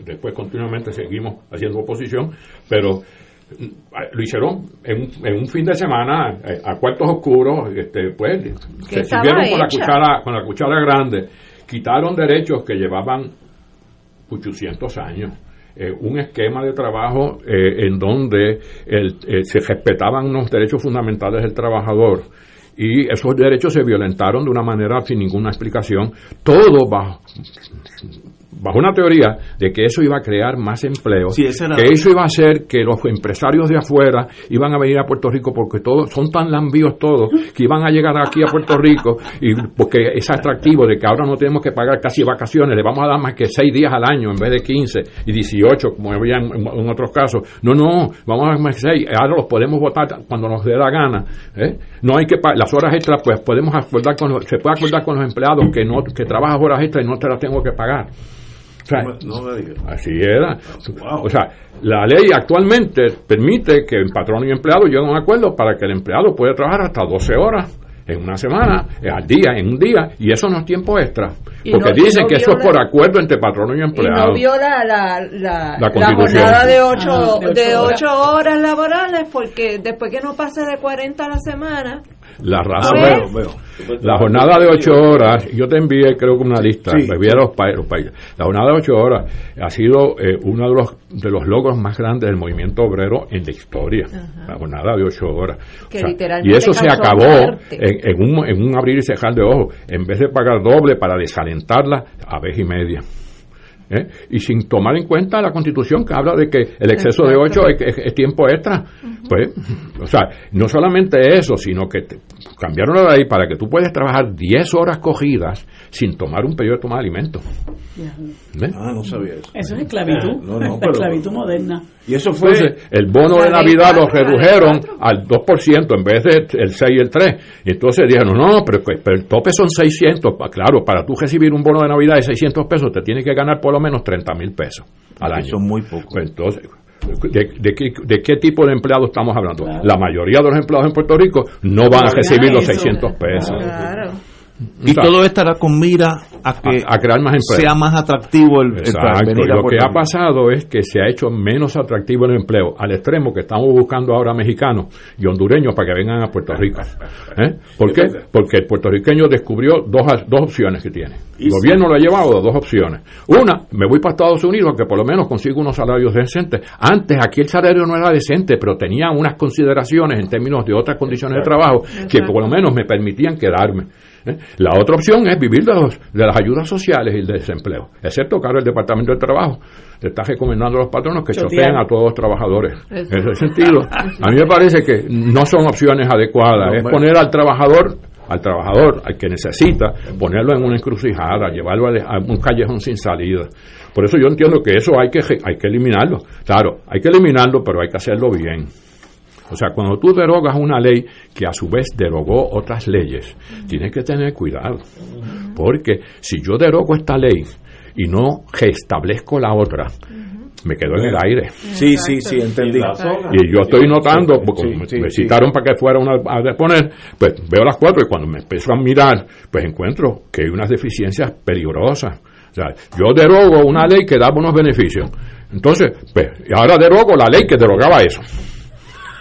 después continuamente seguimos haciendo oposición, pero mm, lo hicieron en un, en un fin de semana eh, a cuartos oscuros este pues se sirvieron con la cuchara con la cuchara grande quitaron derechos que llevaban 800 años. Eh, un esquema de trabajo eh, en donde eh, se respetaban los derechos fundamentales del trabajador y esos derechos se violentaron de una manera sin ninguna explicación, todo bajo, bajo una teoría de que eso iba a crear más empleo, que eso iba a hacer que los empresarios de afuera iban a venir a Puerto Rico porque todos son tan lambíos todos que iban a llegar aquí a Puerto Rico y porque es atractivo de que ahora no tenemos que pagar casi vacaciones, le vamos a dar más que seis días al año en vez de 15 y 18 como había en, otros casos. No, no, vamos a dar más seis, ahora los podemos votar cuando nos dé la gana. ¿eh? No hay que las horas extras, pues podemos acordar con se puede acordar con los empleados que no que trabajas horas extras y no te las tengo que pagar. Así era. O sea, la ley actualmente permite que el patrón y empleado lleguen a un acuerdo para que el empleado pueda trabajar hasta 12 horas en una semana, eh, al día, en un día, y eso no es tiempo extra. Porque dicen que eso es por acuerdo entre patrón y empleado. Y no viola la, la, la, jornada de 8 ah, de ocho horas laborales, porque después que no pase de 40 a la semana, la razón, La jornada de ocho horas, yo te envié creo que una lista, me envié los, países. La jornada de ocho horas ha sido eh, uno de los, de los logros más grandes del movimiento obrero en la historia. La jornada de ocho horas. y eso se acabó en, un, en un abrir y cerrar de ojos. En vez de pagar doble para desalentarla, a vez y media. ¿Eh? y sin tomar en cuenta la constitución que habla de que el exceso de ocho es, tiempo extra. Pues, o sea, no solamente eso, sino que cambiaron la ley para que tú puedas trabajar 10 horas cogidas sin tomar un periodo de tomar alimento. Ah, no sabía eso. Eso es esclavitud, esclavitud moderna. Y eso fue. el bono de Navidad lo redujeron al 2% en vez del el 6 y el 3. Y entonces dijeron, no, pero, el tope son 600. Claro, para tú recibir un bono de Navidad de 600 pesos, te tienes que ganar por lo menos 30 mil pesos al año. Son muy pocos. Pues entonces, ¿De, qué, ¿De, qué, tipo de empleados estamos hablando? La mayoría de los empleados en Puerto Rico no van a recibir los 600 pesos. Claro. Y todo estará con mira a que a, crear más sea más atractivo el, el Lo que ha pasado es que se ha hecho menos atractivo el empleo, al extremo que estamos buscando ahora mexicanos y hondureños para que vengan a Puerto Rico. ¿Eh? ¿Por qué? Porque el puertorriqueño descubrió dos, dos opciones que tiene. El gobierno lo ha llevado a dos opciones. Una, me voy para Estados Unidos que por lo menos consigo unos salarios decentes. Antes aquí el salario no era decente, pero tenía unas consideraciones en términos de otras condiciones de trabajo que por lo menos me permitían quedarme. ¿Eh? La otra opción es vivir de, de, las ayudas sociales y el desempleo, excepto que ahora el Departamento del Trabajo le está recomendando a los patronos que choteen a todos los trabajadores. En ese sentido, a mí me parece que no son opciones adecuadas, es poner al trabajador al trabajador, al que necesita, ponerlo en una encrucijada, llevarlo a un callejón sin salida. Por eso yo entiendo que eso hay que, hay que eliminarlo. Claro, hay que eliminarlo, pero hay que hacerlo bien. O sea, cuando tú derogas una ley que a su vez derogó otras leyes, tienes que tener cuidado. Porque si yo derogo esta ley y no restablezco la otra, me quedo en el aire. Sí, sí, sí, entendí. Y yo estoy notando, porque me citaron para que fuera una, a deponer, pues veo las cuatro y cuando me empiezo a mirar, pues encuentro que hay unas deficiencias peligrosas. O sea, yo derogo una ley que daba unos beneficios. Entonces, pues, ahora derogo la ley que derogaba eso.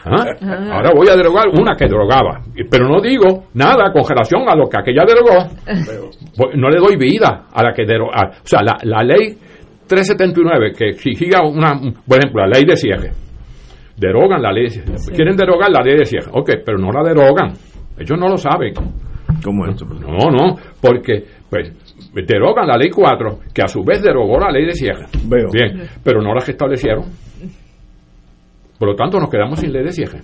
¿Ah? Ahora voy a derogar una que derogaba. Pero no digo nada con relación a lo que aquella derogó. Pues, no le doy vida a la que derogó. O sea, la, la ley 379 que exigía una, por ejemplo, la ley de cierre. Derogan la ley. Quieren derogar la ley de cierre. Ok, pero no la derogan. Ellos no lo saben. ¿Cómo es No, no, porque pues derogan la ley 4, que a su vez derogó la ley de cierre. Veo. Bien, pero no la que establecieron. Por lo tanto, nos quedamos sin ley de cierre.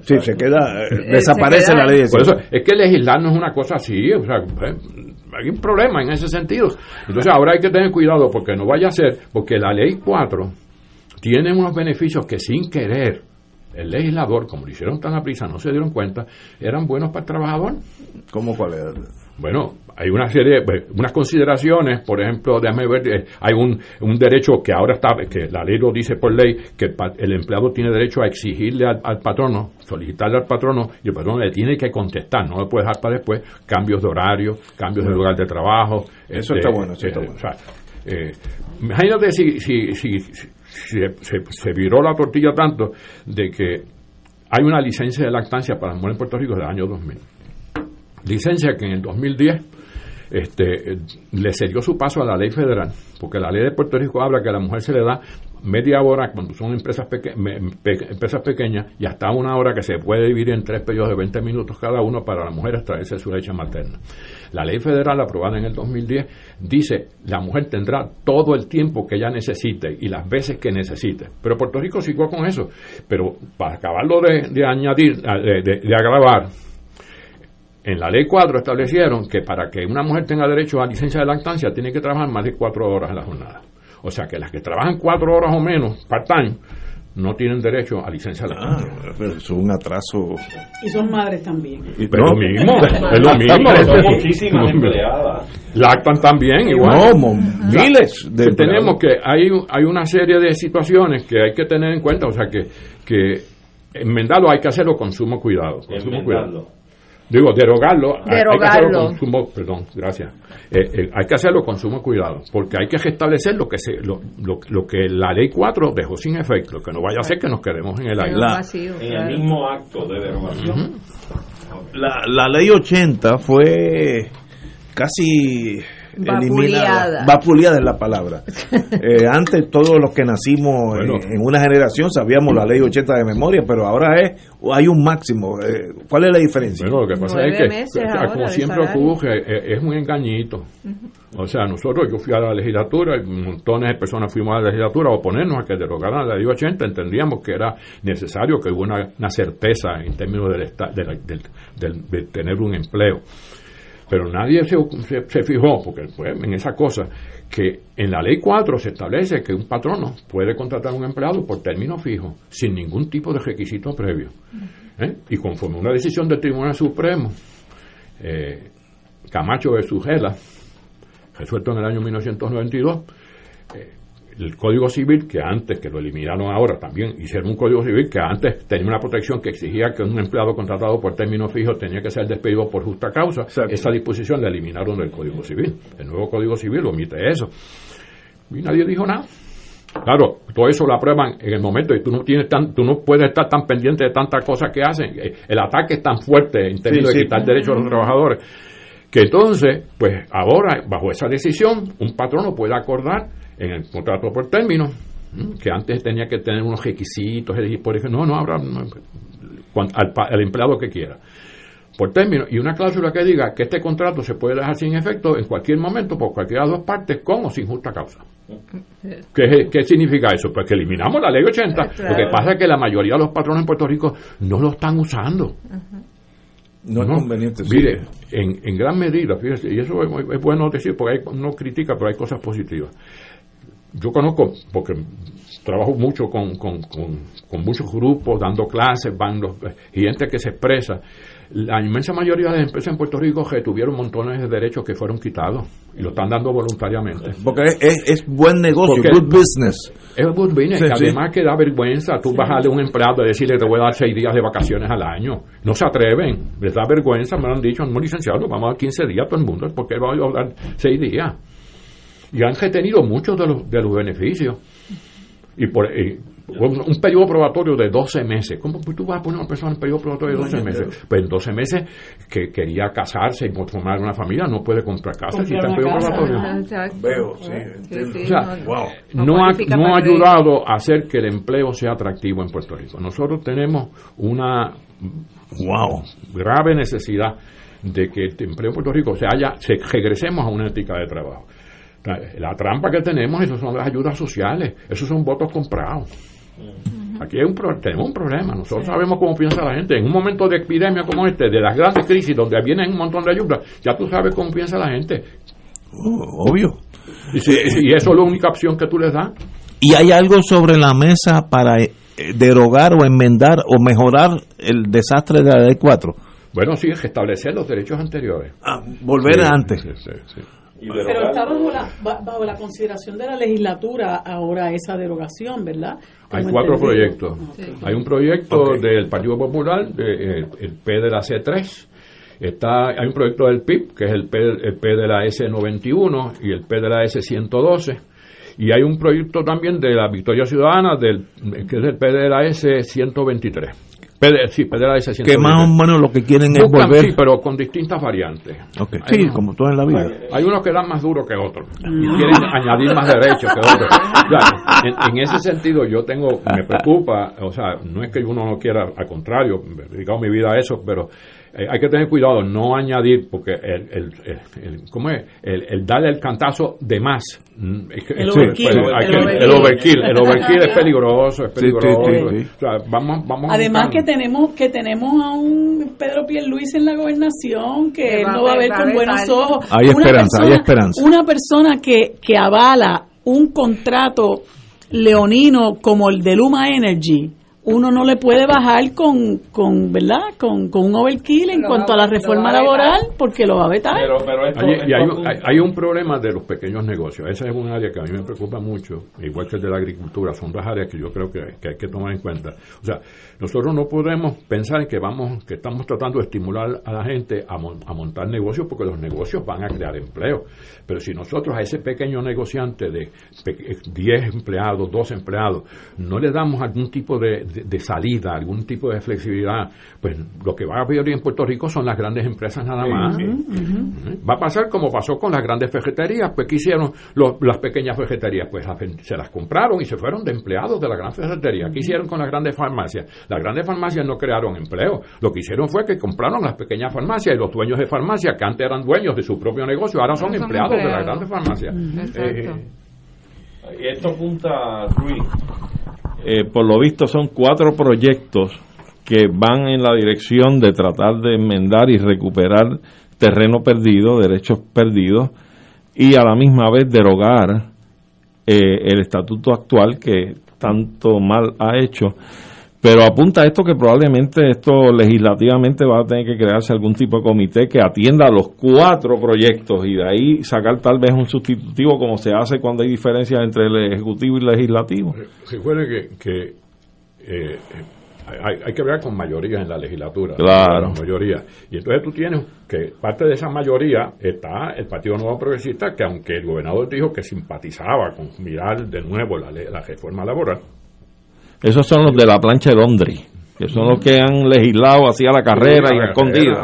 Sí, se queda, eh, desaparece la ley de Por eso, es que legislar no es una cosa así, o sea, eh, hay un problema en ese sentido. Entonces, ahora hay que tener cuidado porque no vaya a ser, porque la ley 4 tiene unos beneficios que sin querer el legislador, como lo hicieron tan a prisa, no se dieron cuenta, eran buenos para el trabajador. ¿Cómo cuál era? Bueno, hay una serie, pues, unas consideraciones, por ejemplo, déjame ver, eh, hay un, un derecho que ahora está, que la ley lo dice por ley, que el, empleado tiene derecho a exigirle al, patrono, solicitarle al patrono, y el patrono le tiene que contestar, no lo puede dejar para después, cambios de horario, cambios de lugar de trabajo. Eso está este, bueno, eso está eh. Eh, imagínate si, si, si, se, se, viró la tortilla tanto de que hay una licencia de lactancia para las mujeres en Puerto Rico del año 2000 licencia que en el 2010 este, le cedió su paso a la ley federal, porque la ley de Puerto Rico habla que a la mujer se le da media hora cuando son empresas, empresas pequeñas y hasta una hora que se puede dividir en tres periodos de 20 minutos cada uno para la mujer extraerse su leche materna. La ley federal aprobada en el 2010 dice la mujer tendrá todo el tiempo que ella necesite y las veces que necesite. Pero Puerto Rico siguió con eso. Pero para acabarlo de, añadir, de agravar, en la ley 4 establecieron que para que una mujer tenga derecho a licencia de lactancia tiene que trabajar más de cuatro horas en la jornada. O sea que las que trabajan cuatro horas o menos, part-time, no tienen derecho a licencia de lactancia. Ah, pero eso es un atraso. Y son madres también. Y, pero lo mismo, es lo mismo. Son muchísimas empleadas. Lactan también igual. No, miles de Tenemos que, hay, hay una serie de situaciones que hay que tener en cuenta, o sea que, que enmendarlo hay que hacerlo con sumo cuidado. Con sumo cuidado. Digo, derogarlo. Hay que hacerlo con sumo, perdón, gracias. Eh, eh, hay que hacerlo con sumo cuidado, porque hay que restablecer lo que se, lo, lo, que la ley 4 dejó sin efecto, que no vaya a ser que nos quedemos en el aire. en el mismo acto de derogación. la, la ley 80 fue casi eliminada. Vapuleada es la palabra. Eh, antes todos los que nacimos en, una generación sabíamos la ley 80 de memoria, pero ahora es hay un máximo. Eh, ¿Cuál es la diferencia? Bueno, lo que pasa es que, como siempre ocurre, es, es, muy engañito. O sea, nosotros, yo fui a la legislatura, y montones de personas fuimos a la legislatura a oponernos a que derogaran la ley 80, entendíamos que era necesario que hubiera una, certeza en términos de tener un empleo. Pero nadie se, se, fijó, porque pues, en esa cosa, que en la ley 4 se establece que un patrono puede contratar a un empleado por término fijo, sin ningún tipo de requisito previo. ¿eh? Y conforme una decisión del Tribunal Supremo, eh, Camacho de Sujela, resuelto en el año 1992, el Código Civil, que antes, que lo eliminaron ahora también, hicieron un Código Civil que antes tenía una protección que exigía que un empleado contratado por término fijo tenía que ser despedido por justa causa. Esa disposición la eliminaron del Código Civil. El nuevo Código Civil omite eso. Y nadie dijo nada. Claro, todo eso lo aprueban en el momento y tú no tienes tan, tú no puedes estar tan pendiente de tantas cosas que hacen. El ataque es tan fuerte en términos de quitar derechos a los trabajadores que entonces, pues ahora, bajo esa decisión, un patrono puede acordar en el contrato por término, que antes tenía que tener unos requisitos, por ejemplo, no, no habrá al, empleado que quiera. Por término, y una cláusula que diga que este contrato se puede dejar sin efecto en cualquier momento por cualquiera de las dos partes con o sin justa causa. ¿Qué, significa eso? Pues que eliminamos la ley 80. Lo que pasa es que la mayoría de los patrones en Puerto Rico no lo están usando. No, es conveniente. Mire, en, en, gran medida, fíjese, y eso es, bueno decir porque hay, uno critica, pero hay cosas positivas yo conozco, porque trabajo mucho con, con, con, muchos grupos, dando clases, van los, y gente que se expresa. La inmensa mayoría de las empresas en Puerto Rico retuvieron montones de derechos que fueron quitados y lo están dando voluntariamente. Porque es, es buen negocio, good business. Es good business. además que da vergüenza tú bajarle a un empleado y decirle te voy a dar seis días de vacaciones al año. No se atreven, les da vergüenza, me lo han dicho, no licenciado, vamos a dar 15 días a todo el mundo, porque va a dar seis días y han retenido muchos de los, de los beneficios. Y por, un periodo probatorio de 12 meses. ¿Cómo tú vas a poner a una persona en periodo probatorio de 12 meses? Pues en 12 meses que quería casarse y formar una familia no puede comprar casa si está en periodo probatorio. Veo, sí. O sea, no, ha, no ha ayudado a hacer que el empleo sea atractivo en Puerto Rico. Nosotros tenemos una wow, grave necesidad de que el empleo en Puerto Rico se haya, se regresemos a una ética de trabajo. La trampa que tenemos, eso son las ayudas sociales, esos son votos comprados. Aquí hay un tenemos un problema, nosotros sabemos cómo piensa la gente. En un momento de epidemia como este, de las grandes crisis donde vienen un montón de ayudas, ya tú sabes cómo piensa la gente. Oh, obvio. Y, y eso es la única opción que tú les das. ¿Y hay algo sobre la mesa para eh, derogar o enmendar o mejorar el desastre de la ley 4? Bueno, sí, restablecer los derechos anteriores. Ah, volver antes. Pero está bajo la, consideración de la legislatura ahora esa derogación, ¿verdad? Hay cuatro proyectos. Hay un proyecto del Partido Popular, de, eh, el, P de la C3. Está, hay un proyecto del PIB, que es el P, el P de la S91 y el P de la S112. Y hay un proyecto también de la Victoria Ciudadana, del, que es el P de la S123 sí, Que más o menos lo que quieren es volver. Sí, pero con distintas variantes. Sí, como todo en la vida. Hay unos que dan más duro que otros. Y quieren añadir más derechos que otros. en, ese sentido, yo tengo, me preocupa, o sea, no es que uno no quiera, al contrario, he dedicado mi vida a eso, pero eh, hay que tener cuidado, no añadir, porque el, el, el, ¿cómo es? El, darle el cantazo de más. El, overkill, el, overkill, el overkill es peligroso, es peligroso. vamos, vamos Además que tenemos que tenemos a un Pedro Pierluis en la gobernación que no va a ver con buenos ojos. Hay esperanza, hay esperanza. Una persona que, que avala un contrato leonino como el de Luma Energy uno no le puede bajar con, con ¿verdad? Con, con un overkill en cuanto a la reforma laboral porque lo va a vetar. y hay, un problema de los pequeños negocios. Esa es un área que a mí me preocupa mucho, igual que el de la agricultura. Son dos áreas que yo creo que, que hay que tomar en cuenta. O sea, nosotros no podemos pensar que vamos, que estamos tratando de estimular a la gente a, a montar negocios porque los negocios van a crear empleo. Pero si nosotros a ese pequeño negociante de 10 empleados, 12 empleados, no le damos algún tipo de, salida, algún tipo de flexibilidad, pues lo que va a haber en Puerto Rico son las grandes empresas nada más. Va a pasar como pasó con las grandes vegeterías, pues ¿qué hicieron las pequeñas vegeterías? Pues se las compraron y se fueron de empleados de la gran vegetería. ¿Qué hicieron con las grandes farmacias? Las grandes farmacias no crearon empleo. Lo que hicieron fue que compraron las pequeñas farmacias y los dueños de farmacias, que antes eran dueños de su propio negocio, ahora son, empleados, de las grandes farmacias. Eh, esto apunta, Ruiz, eh, por lo visto son cuatro proyectos que van en la dirección de tratar de enmendar y recuperar terreno perdido, derechos perdidos, y a la misma vez derogar eh, el estatuto actual que tanto mal ha hecho. Pero apunta a esto que probablemente esto legislativamente va a tener que crearse algún tipo de comité que atienda los cuatro proyectos y de ahí sacar tal vez un sustitutivo como se hace cuando hay diferencias entre el ejecutivo y el legislativo. Recuerde que, que eh, hay, que ver con mayoría en la legislatura. Claro. Mayoría. Y entonces tú tienes que parte de esa mayoría está el Partido Nuevo Progresista, que aunque el gobernador dijo que simpatizaba con mirar de nuevo la, la reforma laboral, esos son los de la plancha de Londres, que son los que han legislado así a la carrera y escondido.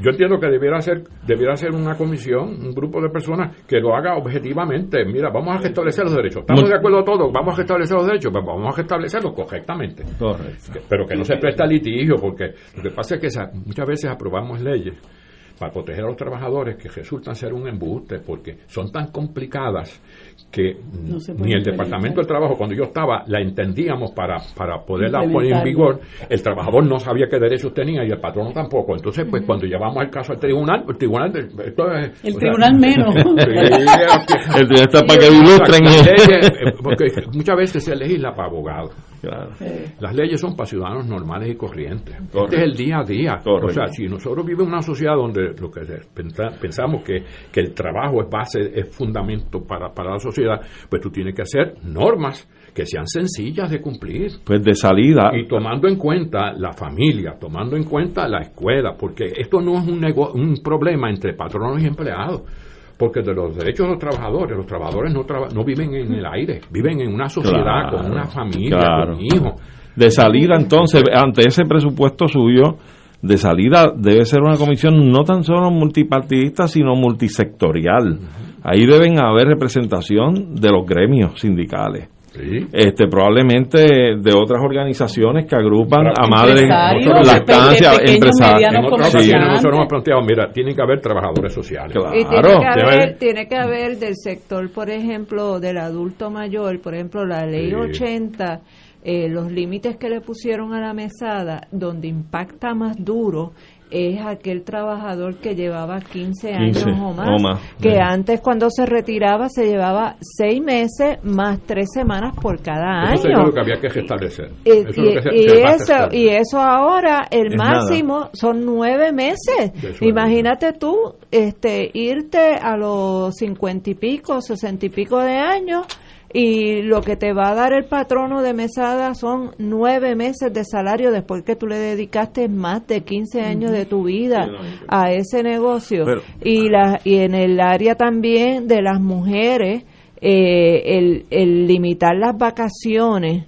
Yo entiendo que debiera ser, debiera ser una comisión, un grupo de personas que lo haga objetivamente. Mira, vamos a restablecer los derechos. Estamos de acuerdo todos, vamos a restablecer los derechos, pero pues vamos a restablecerlos correctamente. Correcto. Pero que no se presta litigio, porque lo que pasa es que muchas veces aprobamos leyes para proteger a los trabajadores que resultan ser un embuste porque son tan complicadas que ni el Departamento del Trabajo, cuando yo estaba, la entendíamos para, para poderla poner en vigor, el trabajador no sabía qué derechos tenía y el patrón tampoco. Entonces, pues cuando llevamos el caso al tribunal, el tribunal... el tribunal menos. el tribunal está para que ilustren. Eh, porque muchas veces se legisla para abogados. Las leyes son para ciudadanos normales y corrientes. Este es el día a día. O sea, si nosotros vivimos en una sociedad donde lo que pensamos que, que el trabajo es base, es fundamento para, para la sociedad, pues tú tienes que hacer normas que sean sencillas de cumplir. Pues de salida. Y tomando en cuenta la familia, tomando en cuenta la escuela, porque esto no es un, un problema entre patronos y empleados porque de los derechos de los trabajadores, los trabajadores no, no viven en el aire, viven en una sociedad, con una familia, con hijos. De salida, entonces, ante ese presupuesto suyo, de salida debe ser una comisión no tan solo multipartidista, sino multisectorial. Ahí deben haber representación de los gremios sindicales. Este, probablemente de otras organizaciones que agrupan a madres lactancia empresarios. nosotros hemos planteado. Mira tiene que haber trabajadores sociales. Y tiene que haber, tiene que haber del sector por ejemplo del adulto mayor. Por ejemplo la ley 80 eh, los límites que le pusieron a la mesada, donde impacta más duro es aquel trabajador que llevaba 15 años o más, que antes cuando se retiraba se llevaba 6 meses más 3 semanas por cada año. Eso es lo que había que restablecer. Eh, y, eso, y eso ahora, el máximo son 9 meses. Imagínate tú este irte a los 50 y pico, 60 y pico de años y lo que te va a dar el patrono de mesada son nueve meses de salario después que tú le dedicaste más de 15 años de tu vida a ese negocio. y, la, y en el área también de las mujeres, eh, el, el limitar las vacaciones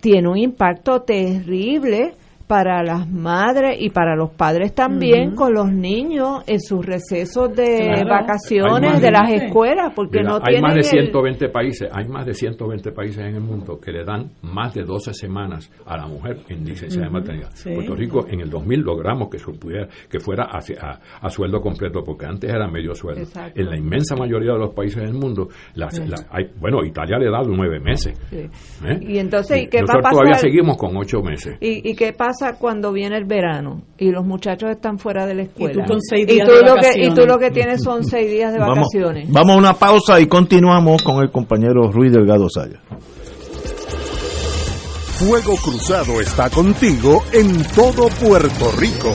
tiene un impacto terrible para las madres y para los padres también con los niños en sus recesos de vacaciones de, las escuelas porque no hay más de 120 países hay más de 120 países en el mundo que le dan más de 12 semanas a la mujer en licencia de maternidad. Puerto Rico en el 2000 logramos que, que fuera a, sueldo completo porque antes era medio sueldo. En la inmensa mayoría de los países del mundo hay, bueno Italia le da nueve meses. ¿eh? y entonces ¿y qué nosotros todavía seguimos con ocho meses. ¿Y, ¿y qué pasa cuando viene el verano y los muchachos están fuera de la escuela? Y tú, seis días de lo que, y tú lo que tienes son seis días de vacaciones. Vamos, a una pausa y continuamos con el compañero Ruiz Delgado Saya. Fuego Cruzado está contigo en todo Puerto Rico.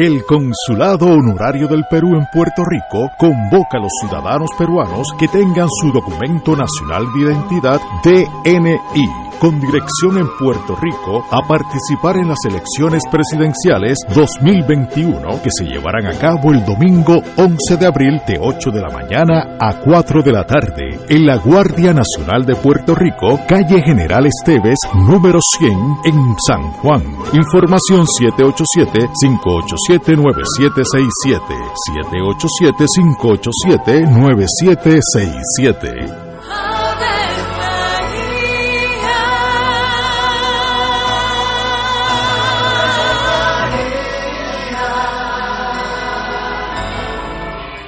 El Consulado Honorario del Perú en Puerto Rico convoca a los ciudadanos peruanos que tengan su documento nacional de identidad DNI con dirección en Puerto Rico a participar en las elecciones presidenciales 2021 que se llevarán a cabo el domingo 11 de abril de 8 de la mañana a 4 de la tarde en la Guardia Nacional de Puerto Rico, calle General Esteves, número 100 en San Juan. Información 787-587-9767. 787-587-9767.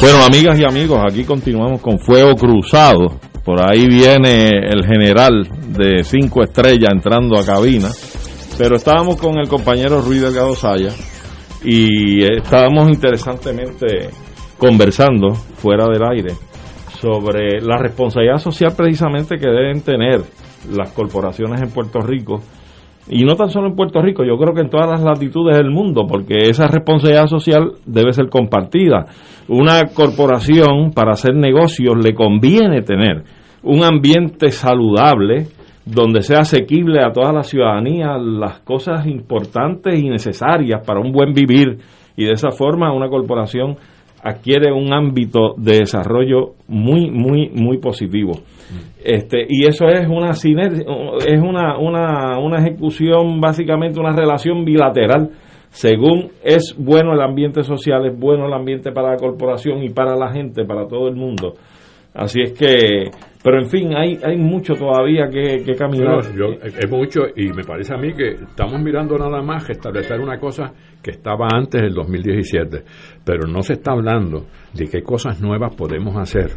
Bueno, amigas y amigos, aquí continuamos con Fuego Cruzado. Por ahí viene el general de cinco estrellas entrando a cabina. Pero estábamos con el compañero Ruiz Delgado Saya y estábamos interesantemente conversando fuera del aire sobre la responsabilidad social precisamente que deben tener las corporaciones en Puerto Rico y no tan solo en Puerto Rico, yo creo que en todas las latitudes del mundo, porque esa responsabilidad social debe ser compartida. Una corporación para hacer negocios le conviene tener un ambiente saludable donde sea asequible a toda la ciudadanía las cosas importantes y necesarias para un buen vivir y de esa forma una corporación adquiere un ámbito de desarrollo muy muy muy positivo. Este y eso es una es una, una, una ejecución básicamente una relación bilateral según es bueno el ambiente social es bueno el ambiente para la corporación y para la gente para todo el mundo. Así es que pero en fin, hay, hay mucho todavía que, caminar. es mucho y me parece a mí que estamos mirando nada más que establecer una cosa que estaba antes del 2017, pero no se está hablando de qué cosas nuevas podemos hacer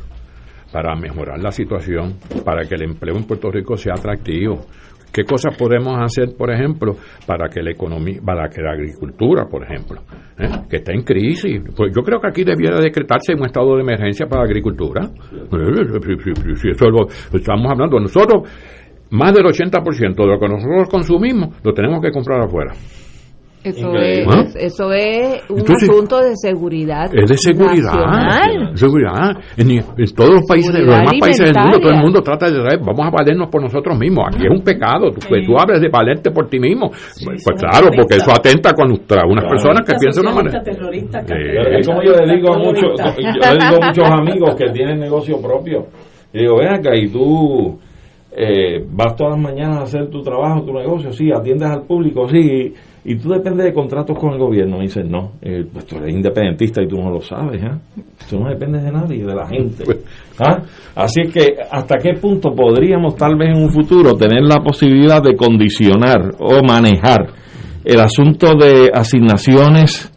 para mejorar la situación, para que el empleo en Puerto Rico sea atractivo, ¿Qué cosas podemos hacer, por ejemplo, para que la economía, para que la agricultura, por ejemplo, ¿eh? que está en crisis? Pues yo creo que aquí debiera decretarse un estado de emergencia para la agricultura. Eso lo, estamos hablando. Nosotros, más del 80% de lo que nosotros consumimos, lo tenemos que comprar afuera. Eso es, eso es un asunto de seguridad. Es de seguridad. seguridad. En, todos los países, los demás países del mundo, todo el mundo trata de vamos a valernos por nosotros mismos. Aquí es un pecado. Tú, pues, tú hables de valerte por ti mismo. Pues, pues claro, porque eso atenta contra unas personas que piensan de una manera. Es como yo le digo a muchos, yo le digo a muchos amigos que tienen negocio propio. Y digo, ven acá, y tú eh, vas todas las mañanas a hacer tu trabajo, tu negocio, sí, atiendes al público, sí y tú dependes de contratos con el gobierno. Y dices, no, eh, pues tú eres independentista y tú no lo sabes. ¿eh? Tú no dependes de nadie, de la gente. Pues, ¿ah? Así que, ¿hasta qué punto podríamos tal vez en un futuro tener la posibilidad de condicionar o manejar el asunto de asignaciones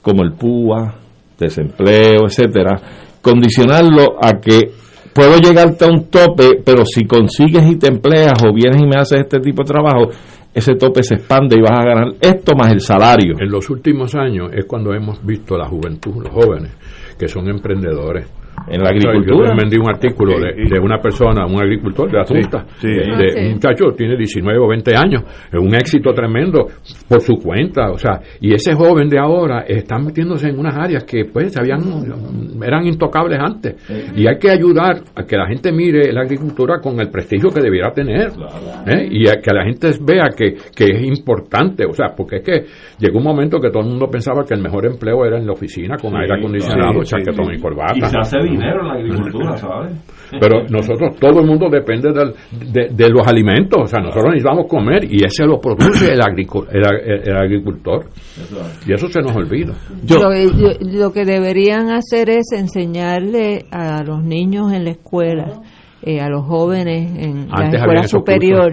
como el PUA, desempleo, etcétera, condicionarlo a que puedo llegarte a un tope, pero si consigues y te empleas o vienes y me haces este tipo de trabajo, ese tope se expande y vas a ganar esto más el salario. En los últimos años es cuando hemos visto la juventud, los jóvenes, que son emprendedores en la agricultura. Yo vendí un artículo de, una persona, un agricultor de la Junta, de, un muchacho tiene 19 o 20 años, es un éxito tremendo por su cuenta, o sea, y ese joven de ahora está metiéndose en unas áreas que pues habían eran intocables antes. Y hay que ayudar a que la gente mire la agricultura con el prestigio que debiera tener ¿eh? y a que la gente vea que, que es importante, o sea, porque es que llegó un momento que todo el mundo pensaba que el mejor empleo era en la oficina con aire acondicionado, chaquetón y corbata dinero en la agricultura, ¿sabes? Pero nosotros, todo el mundo depende de, los alimentos, o sea, nosotros necesitamos comer y ese lo produce el, el, agricultor. Y eso se nos olvida. lo que deberían hacer es enseñarle a los niños en la escuela eh, a los jóvenes en la escuela superior.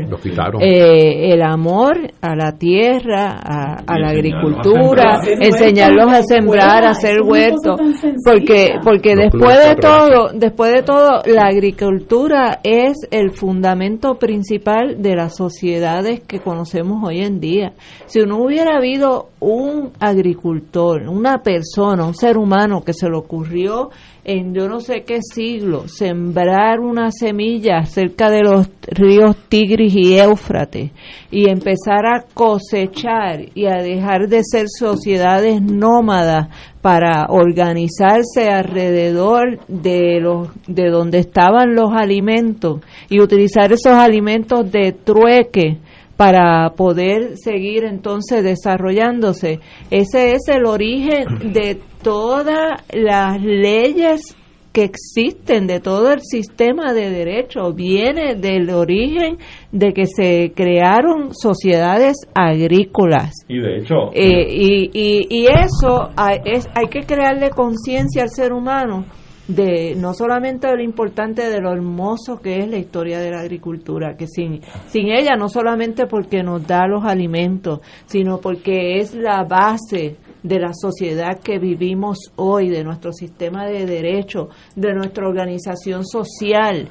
eh, el amor a la tierra, a, la agricultura, enseñarlos a sembrar, a hacer huertos, porque porque después de todo, después de todo, la agricultura es el fundamento principal de las sociedades que conocemos hoy en día. Si no hubiera habido un agricultor, una persona, un ser humano que se le ocurrió en yo no sé qué siglo sembrar una semilla cerca de los ríos Tigris y Éufrates y empezar a cosechar y a dejar de ser sociedades nómadas para organizarse alrededor de los de donde estaban los alimentos y utilizar esos alimentos de trueque para poder seguir entonces desarrollándose. Ese es el origen de todas las leyes que existen, de todo el sistema de derecho, viene del origen de que se crearon sociedades agrícolas. Y de hecho... Eh, y, y, eso hay, es, hay que crearle conciencia al ser humano de no solamente de lo importante de lo hermoso que es la historia de la agricultura, que sin, sin ella no solamente porque nos da los alimentos, sino porque es la base de la sociedad que vivimos hoy, de nuestro sistema de derechos, de nuestra organización social.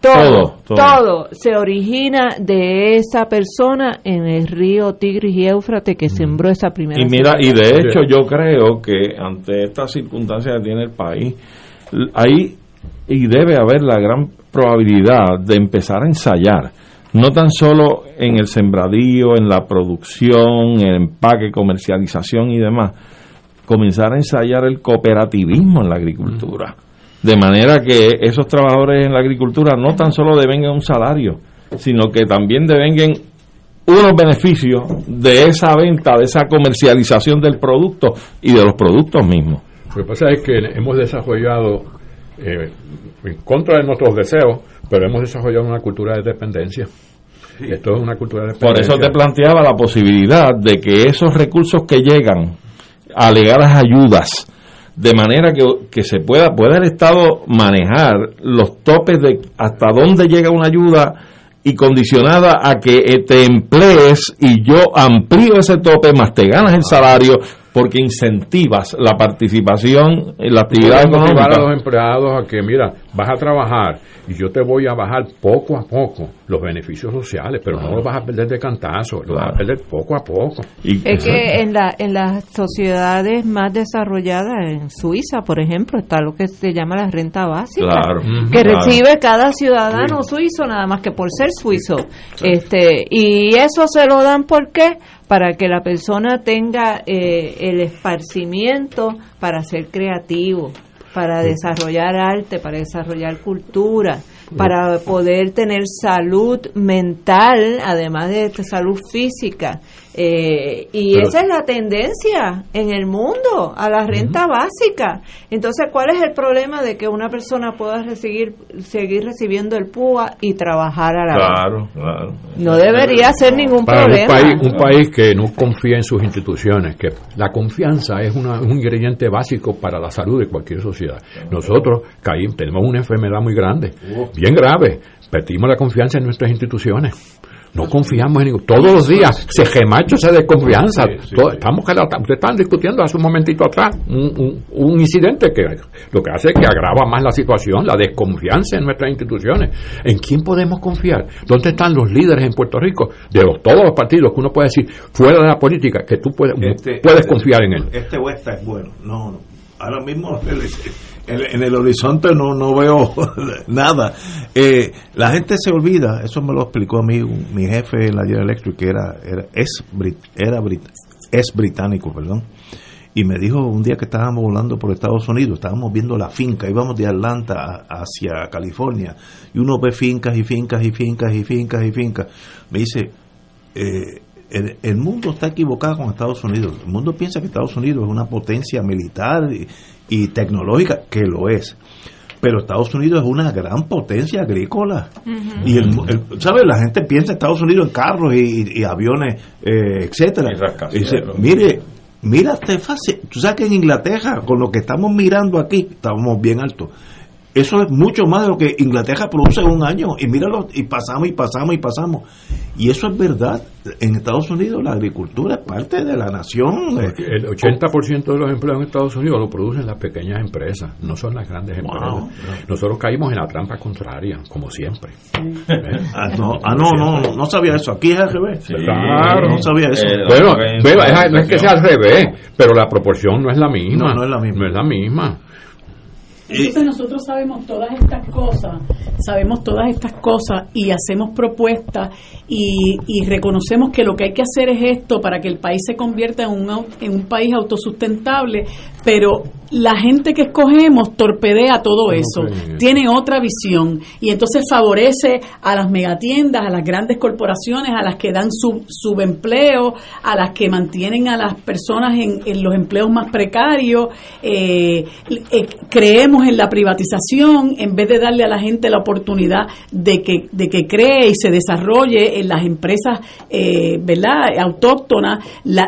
Todo, todo, se origina de esa persona en el río Tigris y Éufrates que sembró esa primera. Y mira, y de hecho yo creo que ante estas circunstancias que tiene el país, hay y debe haber la gran probabilidad de empezar a ensayar, no tan solo en el sembradío, en la producción, en el empaque, comercialización y demás, comenzar a ensayar el cooperativismo en la agricultura. De manera que esos trabajadores en la agricultura no tan solo devengan un salario, sino que también devengan unos beneficios de esa venta, de esa comercialización del producto y de los productos mismos. Lo que pasa es que hemos desarrollado, eh, en contra de nuestros deseos, pero hemos desarrollado una cultura de dependencia. Esto es una cultura de dependencia. Por eso te planteaba la posibilidad de que esos recursos que llegan, alegadas ayudas, de manera que, que, se pueda, pueda el Estado manejar los topes de hasta dónde llega una ayuda y condicionada a que te emplees y yo amplío ese tope, más te ganas el salario, porque incentivas la participación en la actividad económica. a los empleados a que, mira, vas a trabajar y yo te voy a bajar poco a poco los beneficios sociales, pero no los vas a perder de cantazo, los vas a perder poco a poco. es que en, la, en las sociedades más desarrolladas, en Suiza, por ejemplo, está lo que se llama la renta básica, que recibe cada ciudadano suizo, nada más que por ser suizo. este Y eso se lo dan, ¿por qué? Para que la persona tenga eh, el esparcimiento para ser creativo, para desarrollar arte, para desarrollar cultura, para poder tener salud mental, además de salud física. Eh, y esa es la tendencia en el mundo, a la renta básica. Entonces, ¿cuál es el problema de que una persona pueda recibir, seguir recibiendo el PUA y trabajar a la Claro, claro. No debería ser ningún problema. Un país, un país que no confía en sus instituciones, que la confianza es un ingrediente básico para la salud de cualquier sociedad. Nosotros caímos, tenemos una enfermedad muy grande, bien grave, perdimos la confianza en nuestras instituciones. No confiamos en ninguno. Todos los días se gemacho esa desconfianza. estamos ustedes estaban discutiendo hace un momentito atrás un, un, incidente que lo que hace es que agrava más la situación, la desconfianza en nuestras instituciones. ¿En quién podemos confiar? ¿Dónde están los líderes en Puerto Rico de los, todos los partidos que uno puede decir fuera de la política que tú puedes, este, puedes este, confiar en él? Este West es bueno. No, no. Ahora mismo en, el horizonte no, no veo nada. Eh, la gente se olvida, eso me lo explicó a mí mi jefe en la General Electric, que era, era, es, era es británico, perdón. Y me dijo un día que estábamos volando por Estados Unidos, estábamos viendo la finca, íbamos de Atlanta hacia California, y uno ve fincas y fincas y fincas y fincas y fincas. Me dice, eh, el, el, mundo está equivocado con Estados Unidos. El mundo piensa que Estados Unidos es una potencia militar y, y tecnológica, que lo es. Pero Estados Unidos es una gran potencia agrícola. Y, el, ¿sabes? La gente piensa Estados Unidos en carros y, aviones, eh, etcétera. Y dice, mire, mira, este fácil. Tú sabes que en Inglaterra, con lo que estamos mirando aquí, estamos bien altos eso es mucho más de lo que Inglaterra produce en un año. Y míralo, y pasamos y pasamos y pasamos. Y eso es verdad. En Estados Unidos la agricultura es parte de la nación. El 80% de los empleos en Estados Unidos lo producen las pequeñas empresas, no son las grandes empresas. Nosotros caímos en la trampa contraria, como siempre. ¿Eh? Ah, no, ah, no, no, no, sabía eso. Aquí es al revés. claro, no sabía eso. Eh, bueno, no es que sea al revés, pero la proporción no es la misma. No, no es la misma. No es la misma. Entonces nosotros sabemos todas estas cosas, sabemos todas estas cosas y hacemos propuestas y, y, reconocemos que lo que hay que hacer es esto para que el país se convierta en un, en un país autosustentable, pero la gente que escogemos torpedea todo eso, tiene otra visión y entonces favorece a las megatiendas, a las grandes corporaciones, a las que dan sub, subempleo, a las que mantienen a las personas en, en los empleos más precarios. Eh, eh, creemos en la privatización en vez de darle a la gente la oportunidad de que, de que cree y se desarrolle en las empresas eh, ¿verdad? autóctonas,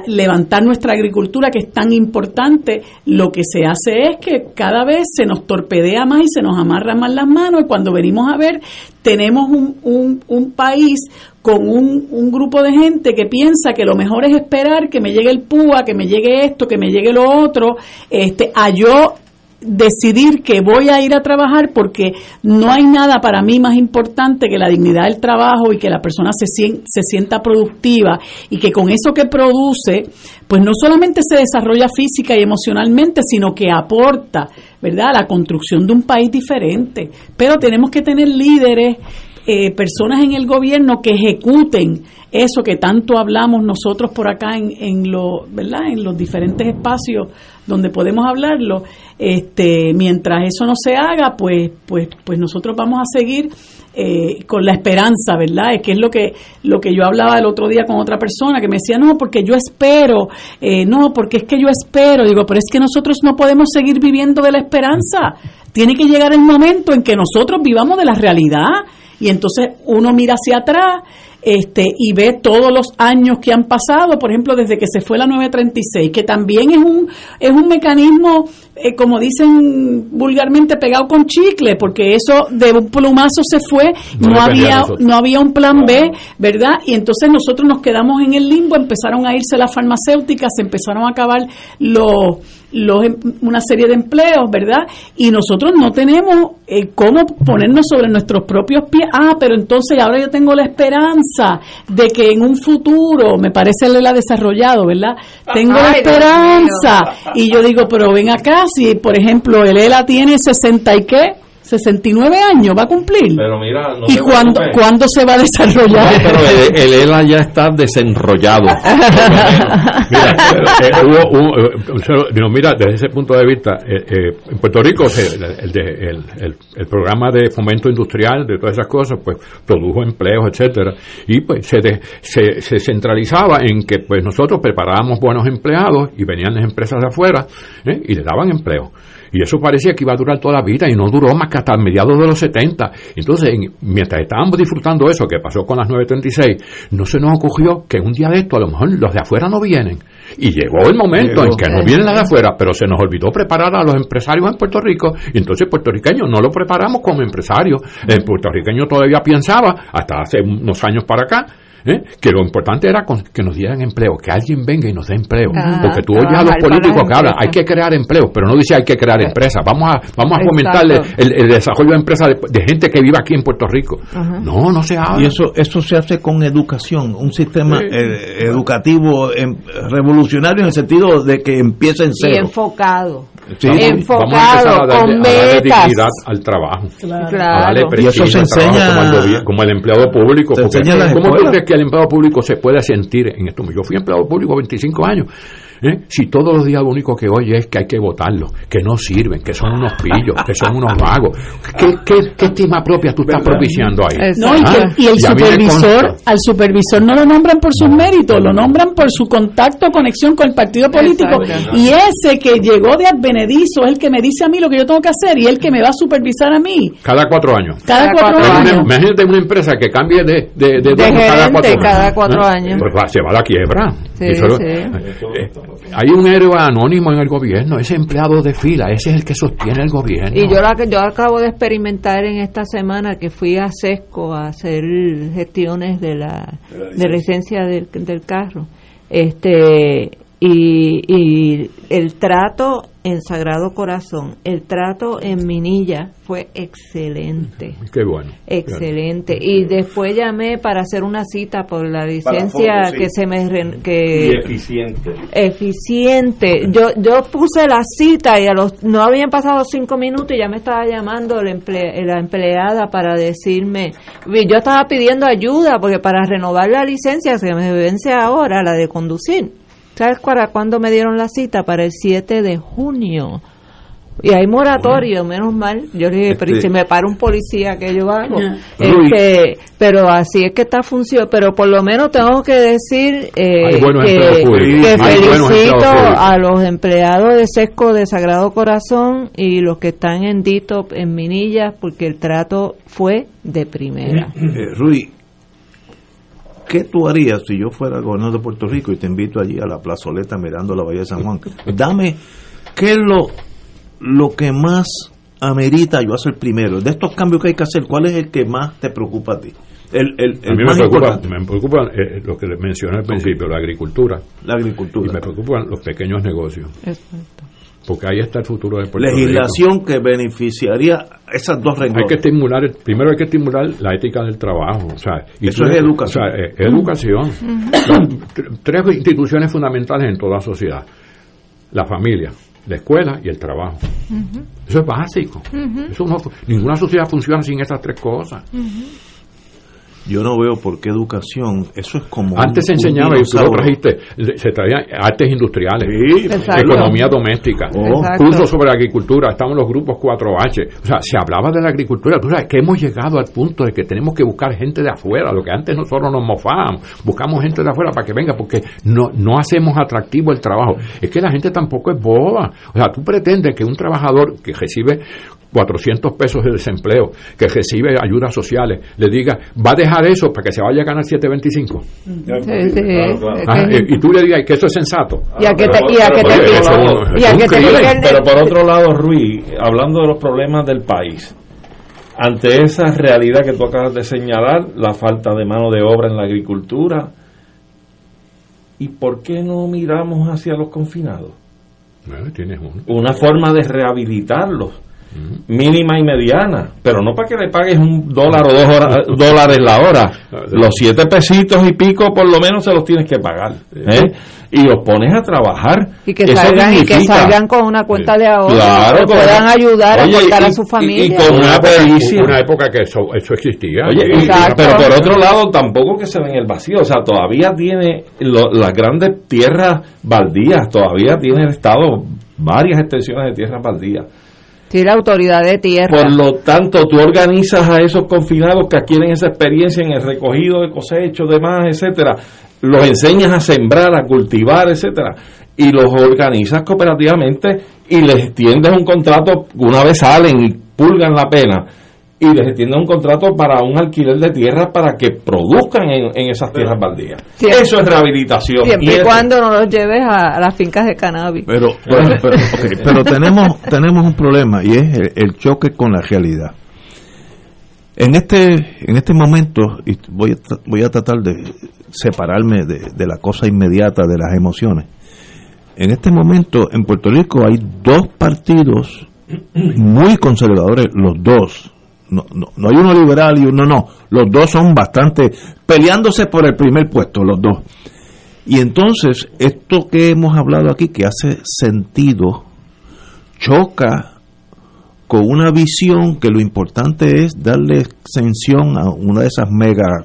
levantar nuestra agricultura que es tan importante, lo que se hace es que cada vez se nos torpedea más y se nos amarra más las manos y cuando venimos a ver tenemos un, un, país con un, un, grupo de gente que piensa que lo mejor es esperar que me llegue el púa, que me llegue esto, que me llegue lo otro, este, a yo decidir que voy a ir a trabajar porque no hay nada para mí más importante que la dignidad del trabajo y que la persona se, se sienta productiva y que con eso que produce, pues no solamente se desarrolla física y emocionalmente, sino que aporta, ¿verdad?, a la construcción de un país diferente. Pero tenemos que tener líderes, eh, personas en el gobierno que ejecuten eso que tanto hablamos nosotros por acá en, en, lo, ¿verdad? en los diferentes espacios donde podemos hablarlo, este, mientras eso no se haga, pues, pues, pues nosotros vamos a seguir eh, con la esperanza, ¿verdad? Es que es lo que, lo que yo hablaba el otro día con otra persona que me decía, no, porque yo espero, eh, no, porque es que yo espero, digo, pero es que nosotros no podemos seguir viviendo de la esperanza, tiene que llegar el momento en que nosotros vivamos de la realidad y entonces uno mira hacia atrás este, y ve todos los años que han pasado, por ejemplo, desde que se fue la 936, que también es un, es un mecanismo, eh, como dicen vulgarmente, pegado con chicle, porque eso de un plumazo se fue, no, había, no había un plan B, ¿verdad? Y entonces nosotros nos quedamos en el limbo, empezaron a irse las farmacéuticas, se empezaron a acabar los los, em, una serie de empleos, ¿verdad? Y nosotros no tenemos eh, cómo ponernos sobre nuestros propios pies. Ah, pero entonces ahora yo tengo la esperanza de que en un futuro, me parece él ha desarrollado, ¿verdad? Tengo la esperanza. Y yo digo, pero ven acá, si por ejemplo el ELA tiene 60 y qué, 69 años va a cumplir. Pero mira, ¿Y cuándo, cuándo se va a desarrollar? pero el, ELA ya está desenrollado. mira, eh, hubo eh, mira, desde ese punto de vista, eh, en Puerto Rico el, el, programa de fomento industrial, de todas esas cosas, pues produjo empleos, etcétera, y pues se, se, se, centralizaba en que pues nosotros preparábamos buenos empleados y venían las empresas de afuera y les daban empleo. Y eso parecía que iba a durar toda la vida y no duró más que hasta mediados de los 70. Entonces, mientras estábamos disfrutando eso que pasó con las 936, no se nos ocurrió que un día de esto a lo mejor los de afuera no vienen. Y llegó el momento en que no vienen las de afuera, pero se nos olvidó preparar a los empresarios en Puerto Rico. Y entonces puertorriqueños no lo preparamos como empresarios. El puertorriqueño todavía pensaba, hasta hace unos años para acá, ¿eh? que lo importante era que nos dieran empleo, que alguien venga y nos dé empleo. Porque tú oyes a los políticos que hablan, hay que crear empleo, pero no dice hay que crear empresas. Vamos a, vamos a fomentar el, desarrollo de empresas de, gente que vive aquí en Puerto Rico. No, no se habla. Y eso, eso se hace con educación, un sistema eh, educativo em, revolucionario en el sentido de que empiece en cero. Y enfocado. Enfocado, con metas. al trabajo. Claro. y eso se enseña como el, empleado público. ¿Cómo tú crees que el empleado público se puede sentir en esto? Yo fui empleado público 25 años ¿Eh? Si todos los días lo único que oye es que hay que votarlo, que no sirven, que son unos pillos, que son unos vagos. ¿Qué, qué, estima propia tú estás propiciando ahí? No, y, ah, el supervisor, al supervisor no lo nombran por sus méritos, lo nombran por su contacto, conexión con el partido político. Y ese que llegó de advenedizo es el que me dice a mí lo que yo tengo que hacer y el que me va a supervisar a mí. Cada cuatro años. Cada, cuatro, años. Imagínate una empresa que cambie de, de, de, cada cuatro, años. Pues se va a la quiebra. Sí, sí. Eh, hay un héroe anónimo en el gobierno, ese empleado de fila, ese es el que sostiene el gobierno. Y yo, la, yo acabo de experimentar en esta semana que fui a Sesco a hacer gestiones de la, de licencia del, del carro. Este, y, y el trato en Sagrado Corazón, el trato en Minilla fue excelente. Qué bueno. Excelente. Y después llamé para hacer una cita por la licencia que se me... Que, y eficiente. Eficiente. Yo, yo puse la cita y a los no habían pasado cinco minutos y ya me estaba llamando la, la empleada para decirme... Yo estaba pidiendo ayuda porque para renovar la licencia se me vence ahora, la de conducir ¿Sabes para cuándo me dieron la cita? Para el 7 de junio. Y hay moratorio, menos mal. Yo le dije, pero este si me para un policía, que yo hago? Este, pero así es que está funcionando. Pero por lo menos tengo que decir eh, que, felicito a los empleados de Sesco de Sagrado Corazón y los que están en Dito, en Minillas, porque el trato fue de primera. Eh, Rui, ¿Qué tú harías si yo fuera el gobernador de Puerto Rico y te invito allí a la plazoleta mirando la Bahía de San Juan? Dame, ¿qué es lo lo que más amerita yo hacer primero? De estos cambios que hay que hacer, ¿cuál es el que más te preocupa a ti? El, el, a mí me preocupa, me preocupa eh, lo que les mencioné al principio, la agricultura. La agricultura. Y me preocupan los pequeños negocios. Exacto. Porque ahí está el futuro de Puerto Legislación que beneficiaría esas dos renglones. Hay que estimular, primero hay que estimular la ética del trabajo. O sea, y Eso es educación. O sea, es educación. Tres instituciones fundamentales en toda sociedad. La familia, la escuela y el trabajo. Eso es básico. Eso no, ninguna sociedad funciona sin esas tres cosas yo no veo por qué educación, eso es como... Antes se enseñaba, y tú lo trajiste, se traían artes industriales, economía doméstica, oh. cursos sobre agricultura, estaban los grupos 4H, o sea, se hablaba de la agricultura, tú sabes que hemos llegado al punto de que tenemos que buscar gente de afuera, lo que antes nosotros nos mofábamos, buscamos gente de afuera para que venga, porque no, no hacemos atractivo el trabajo. Es que la gente tampoco es boba, o sea, tú pretendes que un trabajador que recibe 400 pesos de desempleo, que recibe ayudas sociales, le diga, va a dejar eso para que se vaya a ganar 725. y, tú le digas que eso es sensato. Y a que te, Pero por otro lado, Ruiz, hablando de los problemas del país, ante esa realidad que tú acabas de señalar, la falta de mano de obra en la agricultura, ¿y por qué no miramos hacia los confinados? una forma de rehabilitarlos mínima y mediana, pero no para que le pagues un dólar o dos dólares la hora. Los siete pesitos y pico por lo menos se los tienes que pagar. ¿eh? Y los pones a trabajar. Y que, salgan, y que salgan con una cuenta de ahorro. que puedan ayudar a aportar a su familia. Y, con una, una época que eso, eso existía. pero por otro lado, tampoco que se ve en el vacío. O sea, todavía tiene las grandes tierras baldías, todavía tiene el Estado varias extensiones de tierras baldías La autoridad de tierra. Por lo tanto, tú organizas a esos confinados que adquieren esa experiencia en el recogido de cosechos, demás, etcétera. Los enseñas a sembrar, a cultivar, etcétera. Y los organizas cooperativamente y les tiendes un contrato una vez salen y pulgan la pena y les extiende un contrato para un alquiler de tierra para que produzcan en, esas tierras baldías. Eso es rehabilitación. Siempre y, cuando no los lleves a, las fincas de cannabis. Pero, pero, tenemos, tenemos un problema y es el, choque con la realidad. En este, en este momento, y voy a, voy a tratar de separarme de, de la cosa inmediata, de las emociones. En este momento, en Puerto Rico hay dos partidos muy conservadores, los dos, no, no, hay uno liberal y uno no. Los dos son bastante peleándose por el primer puesto, los dos. Y entonces, esto que hemos hablado aquí, que hace sentido, choca con una visión que lo importante es darle extensión a una de esas mega,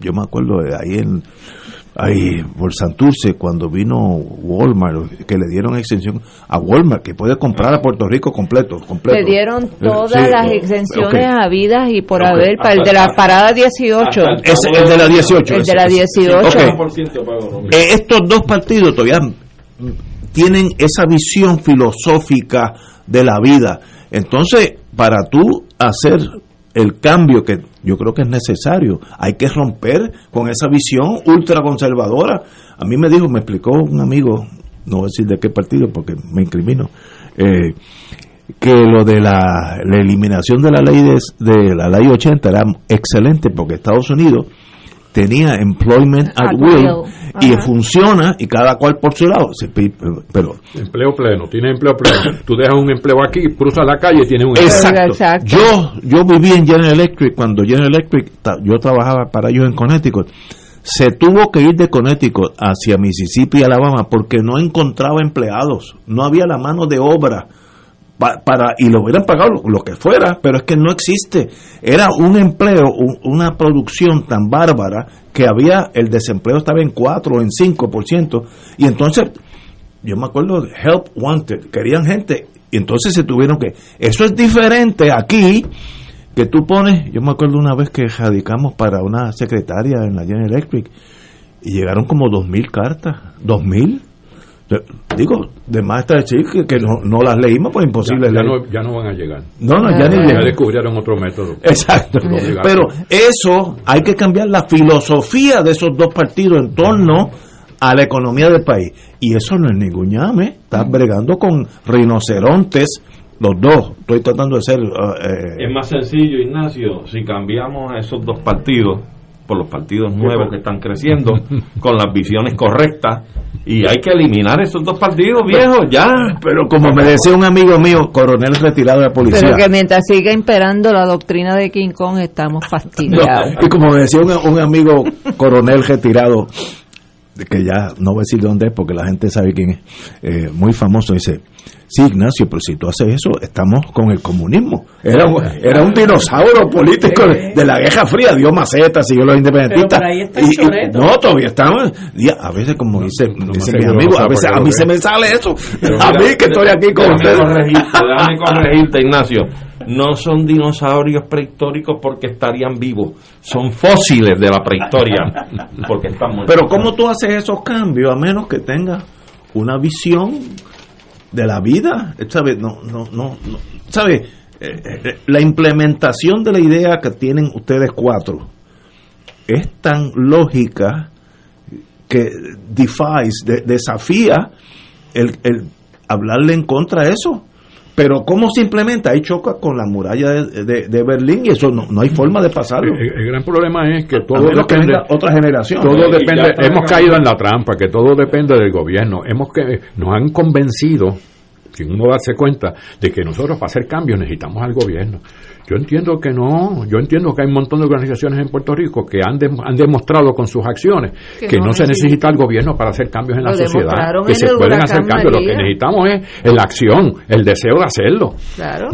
yo me acuerdo de ahí en Ay, por Santurce, cuando vino Walmart, que le dieron extensión a Walmart, que puede comprar a Puerto Rico completo. completo. Le dieron eh, todas las extensiones habidas y por haber, para el de la parada 18. Es el de la 18. El de la 18. Eh, estos dos partidos todavía tienen esa visión filosófica de la vida. Entonces, para tú hacer el cambio que yo creo que es necesario. Hay que romper con esa visión ultraconservadora. A mí me dijo, me explicó un amigo, no voy a decir de qué partido porque me incrimino, eh, que lo de la, eliminación de la ley de, de, la ley 80 era excelente porque Estados Unidos tenía employment at, will, y funciona y cada cual por su lado. Pero empleo pleno tiene empleo pleno. Tú dejas un empleo aquí cruzas la calle y tienes un exacto. exacto. yo yo viví en General Electric cuando General Electric yo trabajaba para ellos en Connecticut. Se tuvo que ir de Connecticut hacia Mississippi y Alabama porque no encontraba empleados. No había la mano de obra para y lo hubieran pagado lo, que fuera, pero es que no existe. Era un empleo, una producción tan bárbara que había, el desempleo estaba en 4 o en 5%, y entonces, yo me acuerdo, Help Wanted, querían gente, y entonces se tuvieron que, eso es diferente aquí, que tú pones, yo me acuerdo una vez que radicamos para una secretaria en la General Electric, y llegaron como 2.000 cartas, 2.000 Digo, de más está decir que, no, no, las leímos, pues imposible ya, no, ya, no, van a llegar. No, no, ya, ni ya descubrieron otro método. Exacto. Pero eso hay que cambiar la filosofía de esos dos partidos en torno a la economía del país. Y eso no es ningún llame, estás bregando con rinocerontes, los dos, estoy tratando de ser... Eh, es más sencillo, Ignacio, si cambiamos a esos dos partidos por los partidos nuevos que están creciendo, con las visiones correctas, y hay que eliminar esos dos partidos viejos ya. Pero como me decía un amigo mío, coronel retirado de la policía. Pero que mientras siga imperando la doctrina de King Kong, estamos fastidiados. y como me decía un, un amigo coronel retirado, que ya no voy a decir dónde es porque la gente sabe quién es, eh, muy famoso, dice, sí Ignacio, pero si tú haces eso, estamos con el comunismo. Era, era un dinosaurio político de, la Guerra Fría, dio macetas, siguió los independentistas. y, no, todavía estamos, a veces como dice, dice mi amigo, a veces a mí se me sale eso, a mí que estoy aquí con ustedes. Déjame corregirte, Ignacio no son dinosaurios prehistóricos porque estarían vivos, son fósiles de la prehistoria porque están muertos. Pero ¿cómo tú haces esos cambios a menos que tengas una visión de la vida? ¿Sabes? No, no, no, ¿Sabes? Eh, eh, la implementación de la idea que tienen ustedes cuatro es tan lógica que defies, desafía el, el hablarle en contra de eso. Pero ¿cómo se implementa? Ahí choca con la muralla de, Berlín y eso no, no, hay forma de pasarlo. El, gran problema es que todo depende... de otra generación. Todo depende... Hemos caído en la trampa, que todo depende del gobierno. Hemos que Nos han convencido sin uno darse cuenta de que nosotros para hacer cambios necesitamos al gobierno. Yo entiendo que no, yo entiendo que hay un montón de organizaciones en Puerto Rico que han, han demostrado con sus acciones que, no, se necesita el gobierno para hacer cambios en la sociedad, que se pueden hacer cambios, lo que necesitamos es la acción, el deseo de hacerlo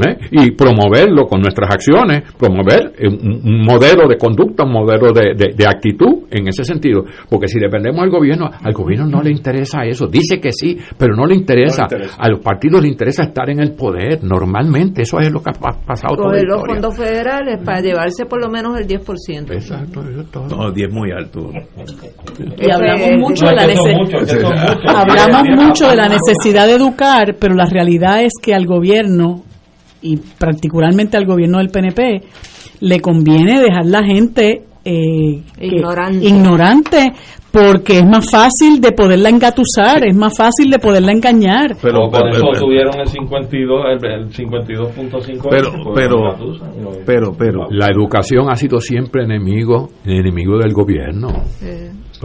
¿eh? y promoverlo con nuestras acciones, promover un, modelo de conducta, un modelo de, de, actitud en ese sentido, porque si dependemos del gobierno, al gobierno no le interesa eso, dice que sí, pero no le interesa, a los partidos les interesa estar en el poder, normalmente, eso es lo que ha pasado todo el fondos federales para llevarse por lo menos el 10%. Exacto, eso todo. No, 10 muy alto. Y hablamos mucho de la necesidad. Hablamos mucho de la necesidad de educar, pero la realidad es que al gobierno y particularmente al gobierno del PNP le conviene dejar la gente eh, ignorante. ignorante porque es más fácil de poderla engatusar, es más fácil de poderla engañar. Pero por eso tuvieron el 52, el, 52.5. Pero, pero, pero, pero, la educación ha sido siempre enemigo, enemigo del gobierno.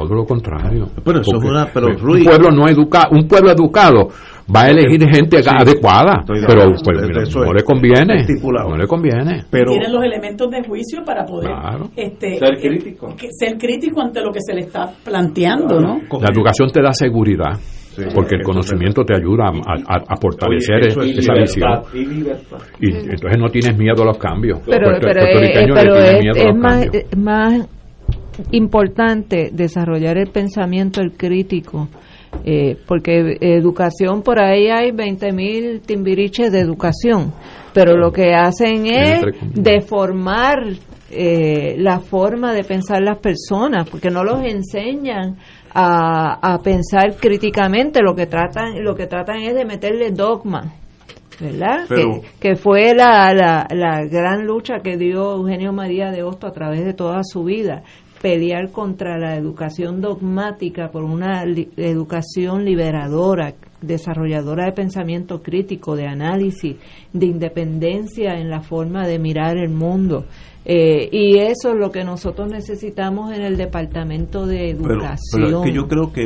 Todo lo contrario. Pero eso pero un pueblo no educa, un pueblo educado va a elegir gente adecuada, pero pues, no le conviene, no le conviene. Pero tienen los elementos de juicio para poder este, ser crítico, ser crítico ante lo que se le está planteando, ¿no? La educación te da seguridad. porque el conocimiento te ayuda a, fortalecer esa visión. Y, entonces no tienes miedo a los cambios. Pero, es, más, más importante desarrollar el pensamiento, el crítico, eh, porque educación, por ahí hay 20.000 timbiriches de educación, pero lo que hacen es deformar eh, la forma de pensar las personas, porque no los enseñan a, a pensar críticamente, lo que tratan, lo que tratan es de meterle dogma. ¿verdad? que, que, fue la, la, la, gran lucha que dio Eugenio María de Hosto a través de toda su vida pelear contra la educación dogmática por una educación liberadora, desarrolladora de pensamiento crítico, de análisis, de independencia en la forma de mirar el mundo. Eh, y eso es lo que nosotros necesitamos en el Departamento de Educación. Pero, es que yo creo que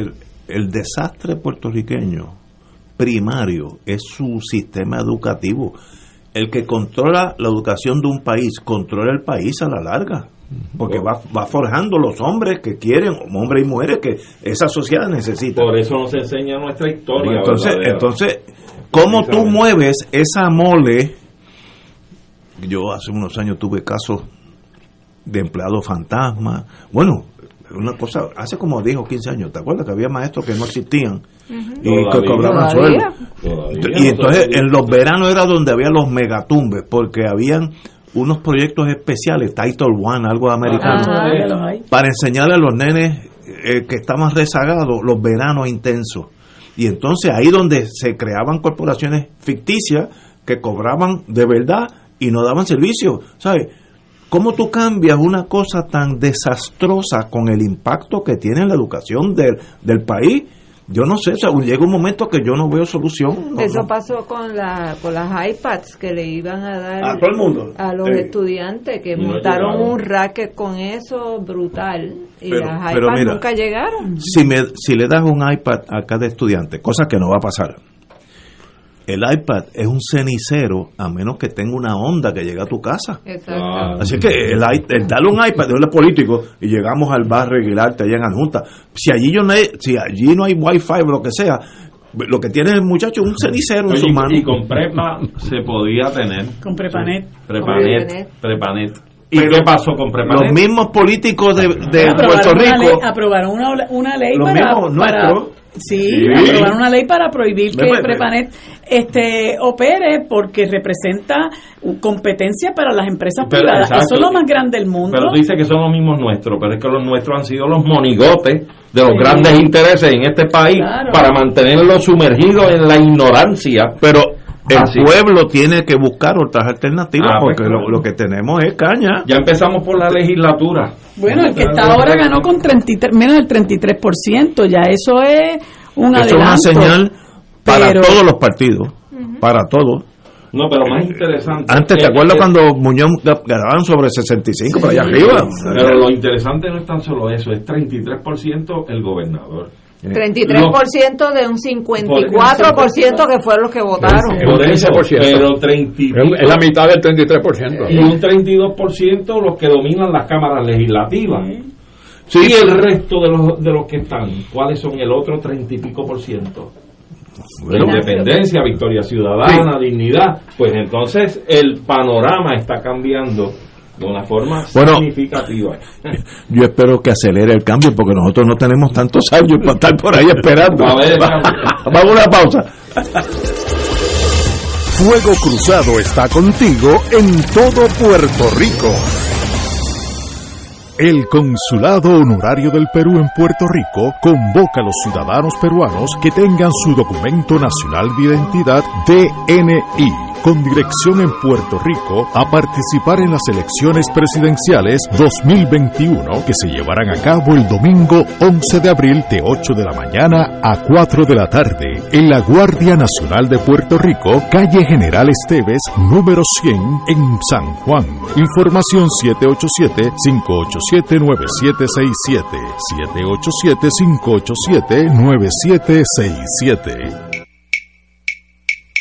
el desastre puertorriqueño primario es su sistema educativo. El que controla la educación de un país, controla el país a la larga porque va, va forjando los hombres que quieren, hombres y mujeres que esa sociedad necesita. Por eso nos enseña nuestra historia. entonces, entonces, ¿cómo tú mueves esa mole? Yo hace unos años tuve casos de empleados fantasma. Bueno, una cosa, hace como 10 o 15 años, ¿te acuerdas que había maestros que no existían y que cobraban sueldo? Y entonces en los veranos era donde había los megatumbes, porque habían unos proyectos especiales, Title One, algo americano, ah, para enseñarle a los nenes eh, que estaban rezagados los veranos intensos. Y entonces ahí donde se creaban corporaciones ficticias que cobraban de verdad y no daban servicio, ¿sabes? ¿Cómo tú cambias una cosa tan desastrosa con el impacto que tiene en la educación del, del país? Yo no sé, llega un momento que yo no veo solución. Eso pasó con, la, con las iPads que le iban a dar a todo el mundo. A los estudiantes que montaron un racket con eso brutal y las iPads nunca llegaron. Si, me, si le das un iPad a cada estudiante, cosa que no va a pasar, el iPad es un cenicero a menos que tenga una onda que llegue a tu casa. Exacto. Así que el, el, dale un iPad de un político y llegamos al barrio Aguilarte allá en Junta. Si allí, yo no hay, si allí no hay wifi o lo que sea, lo que tiene el muchacho es un cenicero en su mano. Y con prepa se podía tener. Con prepanet. Prepanet. Prepanet. ¿Y qué pasó con Prepanet? Los mismos políticos de, de Puerto Rico. aprobaron una, una ley para, para, Sí, aprobaron una ley para prohibir que Prepanet este opere porque representa competencia para las empresas privadas. Eso es lo más grande del mundo. Pero tú dices que son los mismos nuestros, pero es que los nuestros han sido los monigotes de los grandes intereses en este país para mantenerlos sumergidos en la ignorancia. Pero el pueblo tiene que buscar otras alternativas ah, pues porque lo, que tenemos es caña. Ya empezamos por la legislatura. Bueno, el que está ahora ganó con 33, menos del 33%, ya eso es un eso es una señal para todos los partidos, para todos. No, pero más interesante. Antes, ¿te acuerdas cuando Muñoz ganaban sobre 65 por allá arriba? Pero lo interesante no es tan solo eso, es 33% el gobernador. 33% de un 54% que fueron los que votaron. Por eso, pero 30, es la mitad del 33%. Y un 32% los que dominan las cámaras legislativas. Sí. Y el resto de los, de los que están, ¿cuáles son el otro 30 y pico por ciento? Independencia, victoria ciudadana, dignidad. Pues entonces el panorama está cambiando de una forma significativa. Yo espero que acelere el cambio porque nosotros no tenemos tantos años para estar por ahí esperando. Vamos a una pausa. Fuego Cruzado está contigo en todo Puerto Rico. El Consulado Honorario del Perú en Puerto Rico convoca a los ciudadanos peruanos que tengan su documento nacional de identidad DNI con dirección en Puerto Rico a participar en las elecciones presidenciales 2021 que se llevarán a cabo el domingo 11 de abril de 8 de la mañana a 4 de la tarde en la Guardia Nacional de Puerto Rico, calle General Esteves, número 100 en San Juan. Información 787-587-9767. 787-587-9767.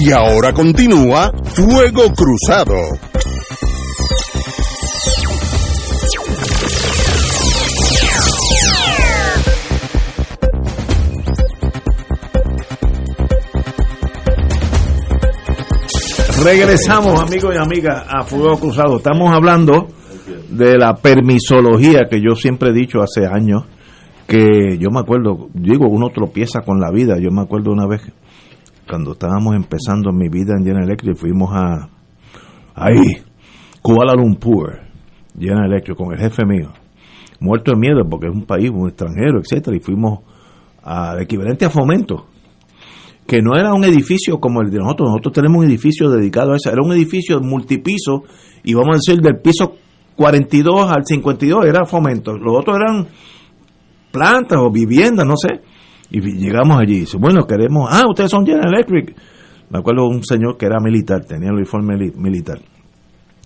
Y ahora continúa Fuego Cruzado. Regresamos, amigos y amigas, a Fuego Cruzado. Estamos hablando de la permisología que yo siempre he dicho hace años, que yo me acuerdo, digo, uno tropieza con la vida. Yo me acuerdo una vez, cuando estábamos empezando mi vida en General Electric, fuimos a, ahí, Kuala Lumpur, General Electric, con el jefe mío, muerto de miedo porque es un país un extranjero, etcétera, y fuimos al equivalente a fomento que no era un edificio como el de nosotros, nosotros tenemos un edificio dedicado a eso, era un edificio multipiso y vamos a decir del piso 42 al 52 era fomento, los otros eran plantas o viviendas, no sé, y llegamos allí, y dice, bueno, queremos, ah, ustedes son General Electric, me acuerdo un señor que era militar, tenía el uniforme militar,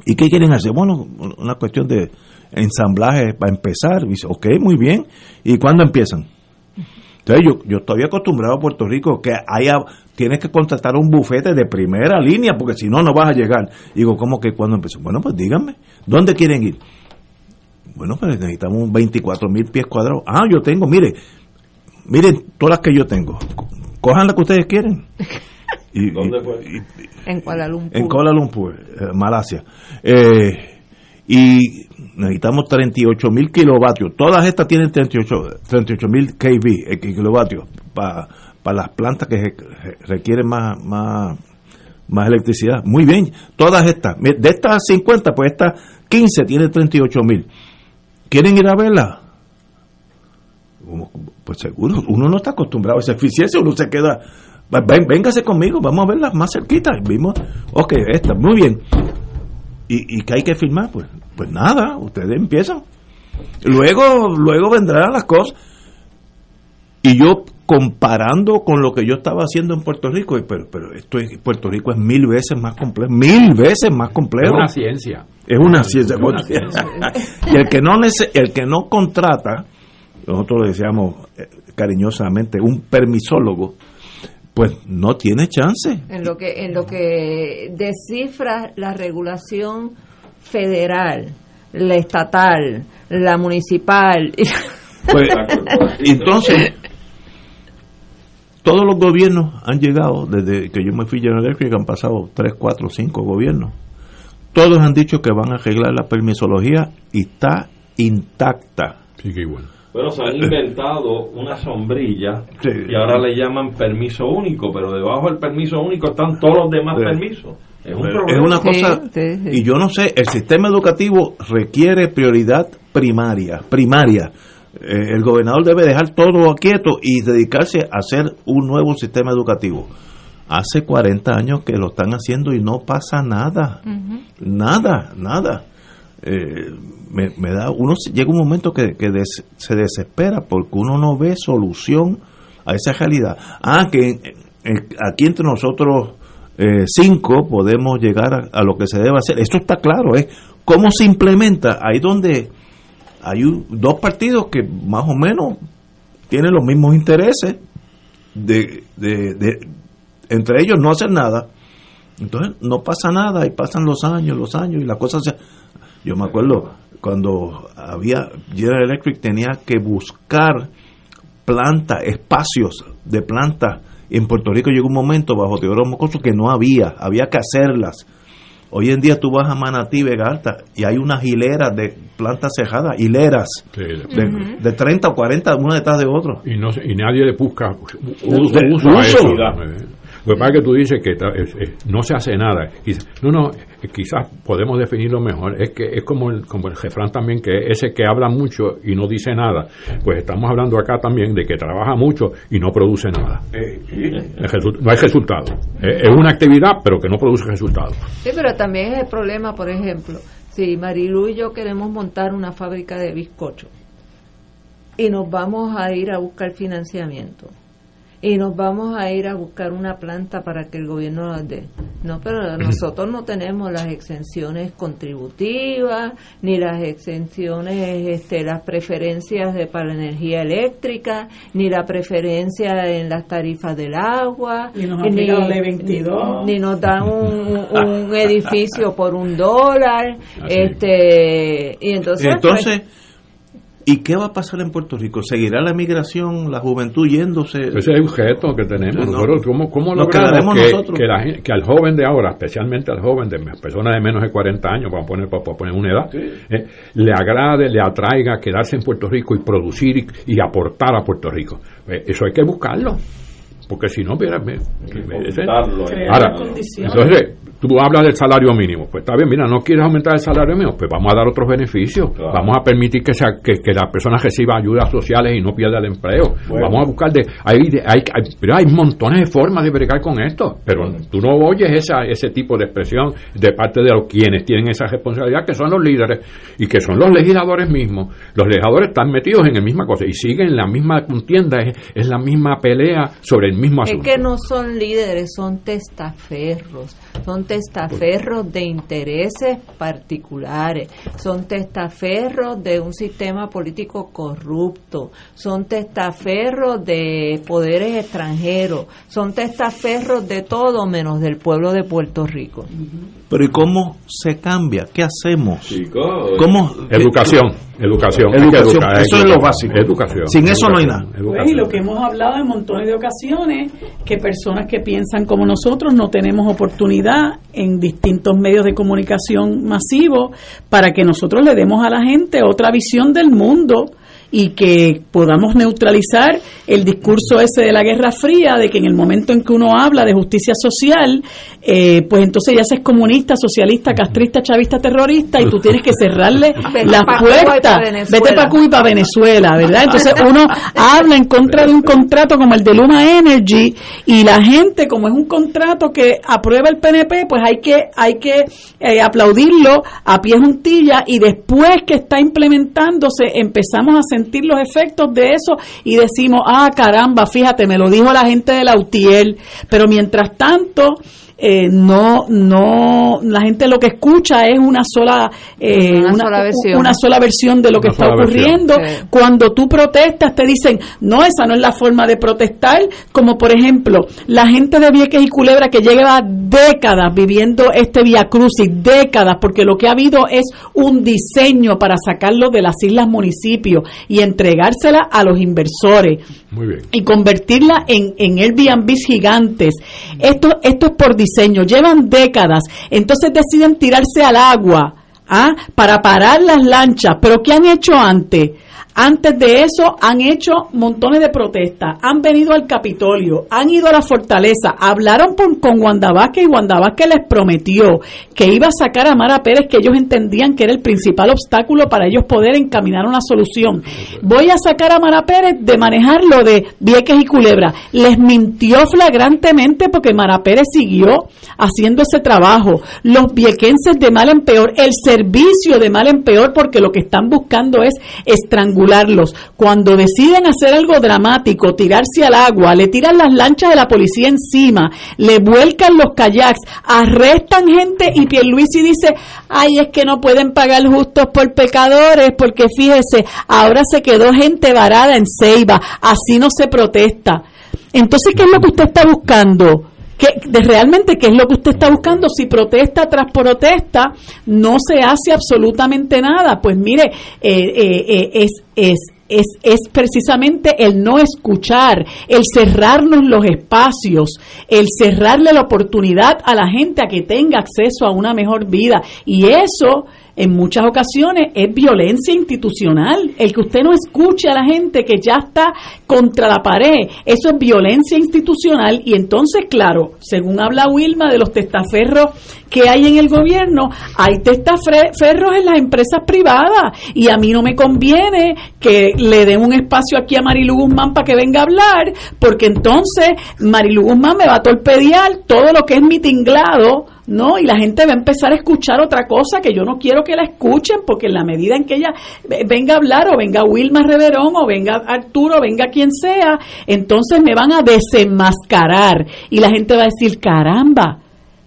¿y qué quieren hacer? Bueno, una cuestión de ensamblaje para empezar, dice, ok, muy bien, ¿y cuándo empiezan? Entonces yo, yo estoy acostumbrado a Puerto Rico que haya, tienes que contratar un bufete de primera línea porque si no, no vas a llegar. Digo, ¿cómo que cuando empezó? Bueno, pues díganme, ¿dónde quieren ir? Bueno, pues necesitamos 24 mil pies cuadrados. Ah, yo tengo, mire, miren todas las que yo tengo. Cojan las que ustedes quieren. Y, ¿Dónde fue? en Kuala Lumpur. En Kuala Lumpur, eh, Malasia. Eh, y necesitamos 38 mil kilovatios. Todas estas tienen 38 mil kV, eh, kilovatios, para las plantas que requieren más, más, más electricidad. Muy bien, todas estas. De estas 50, pues estas 15 tienen 38 mil. ¿Quieren ir a verla? Pues seguro, uno no está acostumbrado a esa eficiencia, uno se queda, ven, véngase conmigo, vamos a verlas más cerquitas. Vimos, ok, esta, muy bien. ¿Y, y qué hay que firmar? Pues, pues nada, ustedes empiezan. Luego, luego vendrán las cosas. Y yo comparando con lo que yo estaba haciendo en Puerto Rico, pero, pero esto es, Puerto Rico es mil veces más complejo, mil veces más complejo. Es una ciencia. Es una ciencia. y el que no el que no contrata, nosotros le decíamos eh, cariñosamente, un permisólogo, pues no tiene chance. En lo que en lo que descifra la regulación federal, la estatal, la municipal. Pues, entonces, todos los gobiernos han llegado, desde que yo me fui General Electric, han pasado 3, 4, 5 gobiernos. Todos han dicho que van a arreglar la permisología y está intacta. Sigue igual. Bueno, se han inventado una sombrilla y ahora le llaman permiso único, pero debajo del permiso único están todos los demás permisos. Es, una cosa, y yo no sé, el sistema educativo requiere prioridad primaria, primaria. Eh, el gobernador debe dejar todo quieto y dedicarse a hacer un nuevo sistema educativo. Hace 40 años que lo están haciendo y no pasa nada, nada, nada. Eh, me, da uno llega un momento que, se desespera porque uno no ve solución a esa realidad. Ah, que aquí entre nosotros eh, cinco podemos llegar a, lo que se debe hacer. Esto está claro, es cómo se implementa. Ahí donde hay dos partidos que más o menos tienen los mismos intereses de, de, entre ellos no hacen nada. Entonces no pasa nada y pasan los años, los años y la cosa se... Yo me acuerdo, cuando había General Electric tenía que buscar plantas, espacios de plantas. En Puerto Rico llegó un momento bajo Teodoro Mocoso que no había, había que hacerlas. Hoy en día tú vas a Manatí, Vega Alta, y hay unas hileras de plantas cejadas, hileras, de, 30 o 40, una detrás de otra. Y, no, y nadie le busca uso, uso, lo que pasa es que tú dices que no se hace nada. No, no, quizás podemos definirlo mejor. Es que es como el, como el jefrán también, que ese que habla mucho y no dice nada. Pues estamos hablando acá también de que trabaja mucho y no produce nada. No hay resultado. Es una actividad, pero que no produce resultados. Sí, pero también es el problema, por ejemplo, si Marilu y yo queremos montar una fábrica de bizcocho y nos vamos a ir a buscar financiamiento y nos vamos a ir a buscar una planta para que el gobierno las dé. No, pero nosotros no tenemos las exenciones contributivas, ni las exenciones, este, las preferencias de, para la energía eléctrica, ni la preferencia en las tarifas del agua, ni nos, ni, nos dan un, edificio por un dólar. este Y entonces... entonces pues, ¿Y qué va a pasar en Puerto Rico? ¿Seguirá la migración, la juventud yéndose? Ese es el objeto que tenemos. ¿Cómo, cómo logramos que, que, que, al joven de ahora, especialmente al joven de personas de menos de 40 años, vamos a poner, para poner una edad, eh, le agrade, le atraiga quedarse en Puerto Rico y producir y, aportar a Puerto Rico? Eh, eso hay que buscarlo porque si no, mira, me, ahora, entonces, tú hablas del salario mínimo, pues está bien, mira, no quieres aumentar el salario mínimo, pues vamos a dar otros beneficios, vamos a permitir que, sea, que, que la persona reciba ayudas sociales y no pierda el empleo, vamos a buscar de, hay, hay, pero hay montones de formas de bregar con esto, pero tú no oyes esa, ese tipo de expresión de parte de los quienes tienen esa responsabilidad, que son los líderes y que son los legisladores mismos, los legisladores están metidos en la misma cosa y siguen la misma contienda, es, es la misma pelea sobre el mismo asunto. Es que no son líderes, son testaferros son testaferros de intereses particulares, son testaferros de un sistema político corrupto, son testaferros de poderes extranjeros, son testaferros de todo menos del pueblo de Puerto Rico. Pero ¿y cómo se cambia? ¿Qué hacemos? ¿Cómo? Educación, educación. educación. eso es lo básico. Educación. Sin eso no hay nada. Pues, y lo que hemos hablado en montones de ocasiones, que personas que piensan como nosotros no tenemos oportunidad en distintos medios de comunicación masivos para que nosotros le demos a la gente otra visión del mundo y que podamos neutralizar el discurso ese de la Guerra Fría, de que en el momento en que uno habla de justicia social, eh, pues entonces ya se es comunista, socialista, castrista, chavista, terrorista y tú tienes que cerrarle las puertas. Vete para Cuba y para Venezuela, ¿verdad? Entonces uno habla en contra de un contrato como el de Luma Energy y la gente, como es un contrato que aprueba el PNP, pues hay que, hay que eh, aplaudirlo a pie juntilla y después que está implementándose empezamos a sentir los efectos de eso y decimos, ah, caramba, fíjate, me lo dijo la gente de la UTIEL, pero mientras tanto eh, no, no, la gente lo que escucha es una sola, eh, una, sola versión. de lo que está ocurriendo. Cuando tú protestas te dicen, no, esa no es la forma de protestar, como por ejemplo la gente de Vieques y Culebra que lleva décadas viviendo este Via Crucis, décadas, porque lo que ha habido es un diseño para sacarlo de las islas municipios y entregársela a los inversores y convertirla en, en Airbnb gigantes. Esto, esto es por diseño, llevan décadas, entonces deciden tirarse al agua ¿ah? para parar las lanchas, pero ¿qué han hecho antes? Antes de eso han hecho montones de protestas, han venido al Capitolio, han ido a la fortaleza, hablaron con Wanda Vázquez y Wanda Vázquez les prometió que iba a sacar a Mara Pérez, que ellos entendían que era el principal obstáculo para ellos poder encaminar una solución. Voy a sacar a Mara Pérez de manejar lo de Vieques y Culebra. Les mintió flagrantemente porque Mara Pérez siguió haciendo ese trabajo. Los viequenses de mal en peor, el servicio de mal en peor porque lo que están buscando es estrangular cuando deciden hacer algo dramático, tirarse al agua, le tiran las lanchas de la policía encima, le vuelcan los kayaks, arrestan gente y Pierluisi dice, ay, es que no pueden pagar justos por pecadores, porque fíjese, ahora se quedó gente varada en Ceiba, así no se protesta. Entonces, ¿qué es lo que usted está buscando? De realmente qué es lo que usted está buscando. Si protesta tras protesta no se hace absolutamente nada, pues mire, eh, eh, eh, es, es, es, es precisamente el no escuchar, el cerrarnos los espacios, el cerrarle la oportunidad a la gente a que tenga acceso a una mejor vida. Y eso en muchas ocasiones es violencia institucional. El que usted no escuche a la gente que ya está contra la pared, eso es violencia institucional. Y entonces, claro, según habla Wilma de los testaferros que hay en el gobierno, hay testaferros en las empresas privadas. Y a mí no me conviene que le den un espacio aquí a Marilu Guzmán para que venga a hablar, porque entonces Marilu Guzmán me va a torpedear todo lo que es mi tinglado ¿no? Y la gente va a empezar a escuchar otra cosa que yo no quiero que la escuchen, porque en la medida en que ella venga a hablar, o venga Wilma Reverón, o venga Arturo, o venga quien sea, entonces me van a desenmascarar. Y la gente va a decir, caramba,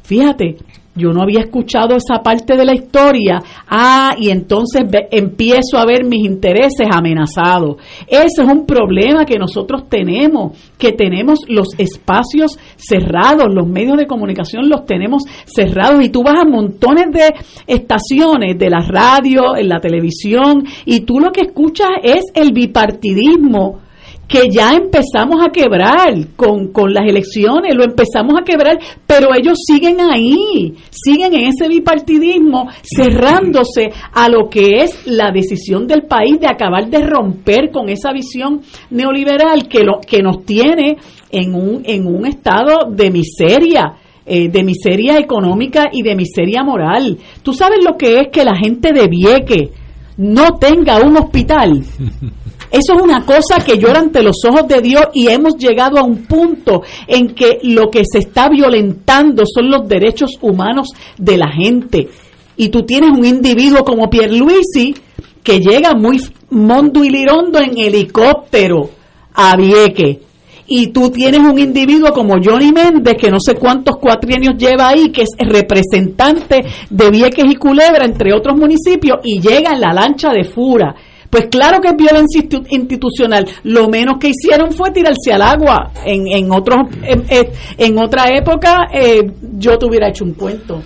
fíjate, yo no había escuchado esa parte de la historia. Ah, y entonces empiezo a ver mis intereses amenazados. Ese es un problema que nosotros tenemos, que tenemos los espacios cerrados, los medios de comunicación los tenemos cerrados y tú vas a montones de estaciones de la radio, en la televisión y tú lo que escuchas es el bipartidismo que ya empezamos a quebrar con, con, las elecciones, lo empezamos a quebrar, pero ellos siguen ahí, siguen en ese bipartidismo, cerrándose a lo que es la decisión del país de acabar de romper con esa visión neoliberal que, lo, que nos tiene en un, en un estado de miseria. Eh, de miseria económica y de miseria moral. Tú sabes lo que es que la gente de Vieque no tenga un hospital. Eso es una cosa que llora ante los ojos de Dios y hemos llegado a un punto en que lo que se está violentando son los derechos humanos de la gente. Y tú tienes un individuo como Pierluisi que llega muy mondo y lirondo en helicóptero a Vieque. Y tú tienes un individuo como Johnny Méndez, que no sé cuántos cuatrienios lleva ahí, que es representante de Vieques y Culebra, entre otros municipios, y llega en la lancha de Fura pues claro que es violencia institucional. Lo menos que hicieron fue tirarse al agua. En, en, otros, en, otra época eh, yo te hubiera hecho un cuento.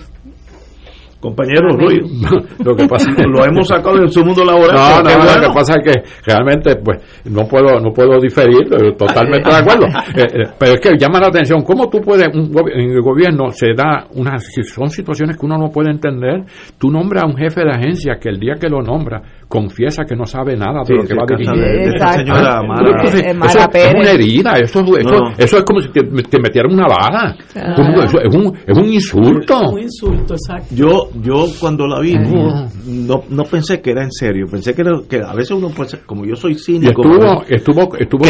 Compañero Luis, lo que pasa es que lo hemos sacado de su mundo laboral. No, no, lo que pasa es que realmente pues no puedo no puedo diferir, totalmente de acuerdo. Eh, eh, pero es que llama la atención, ¿cómo tú puedes, en el gobierno se da unas, son situaciones que uno no puede entender, tú nombras a un jefe de agencia que el día que lo nombra confiesa que no sabe nada de lo que va a dirigir. señora Mara. eso, es una herida, eso, eso, es como si te, metieran una bala. Eso es, un, es un insulto. Un insulto, exacto. Yo, yo cuando la vi, no, no pensé que era en serio, pensé que, que a veces uno puede ser, como yo soy cínico. estuvo, estuvo, estuvo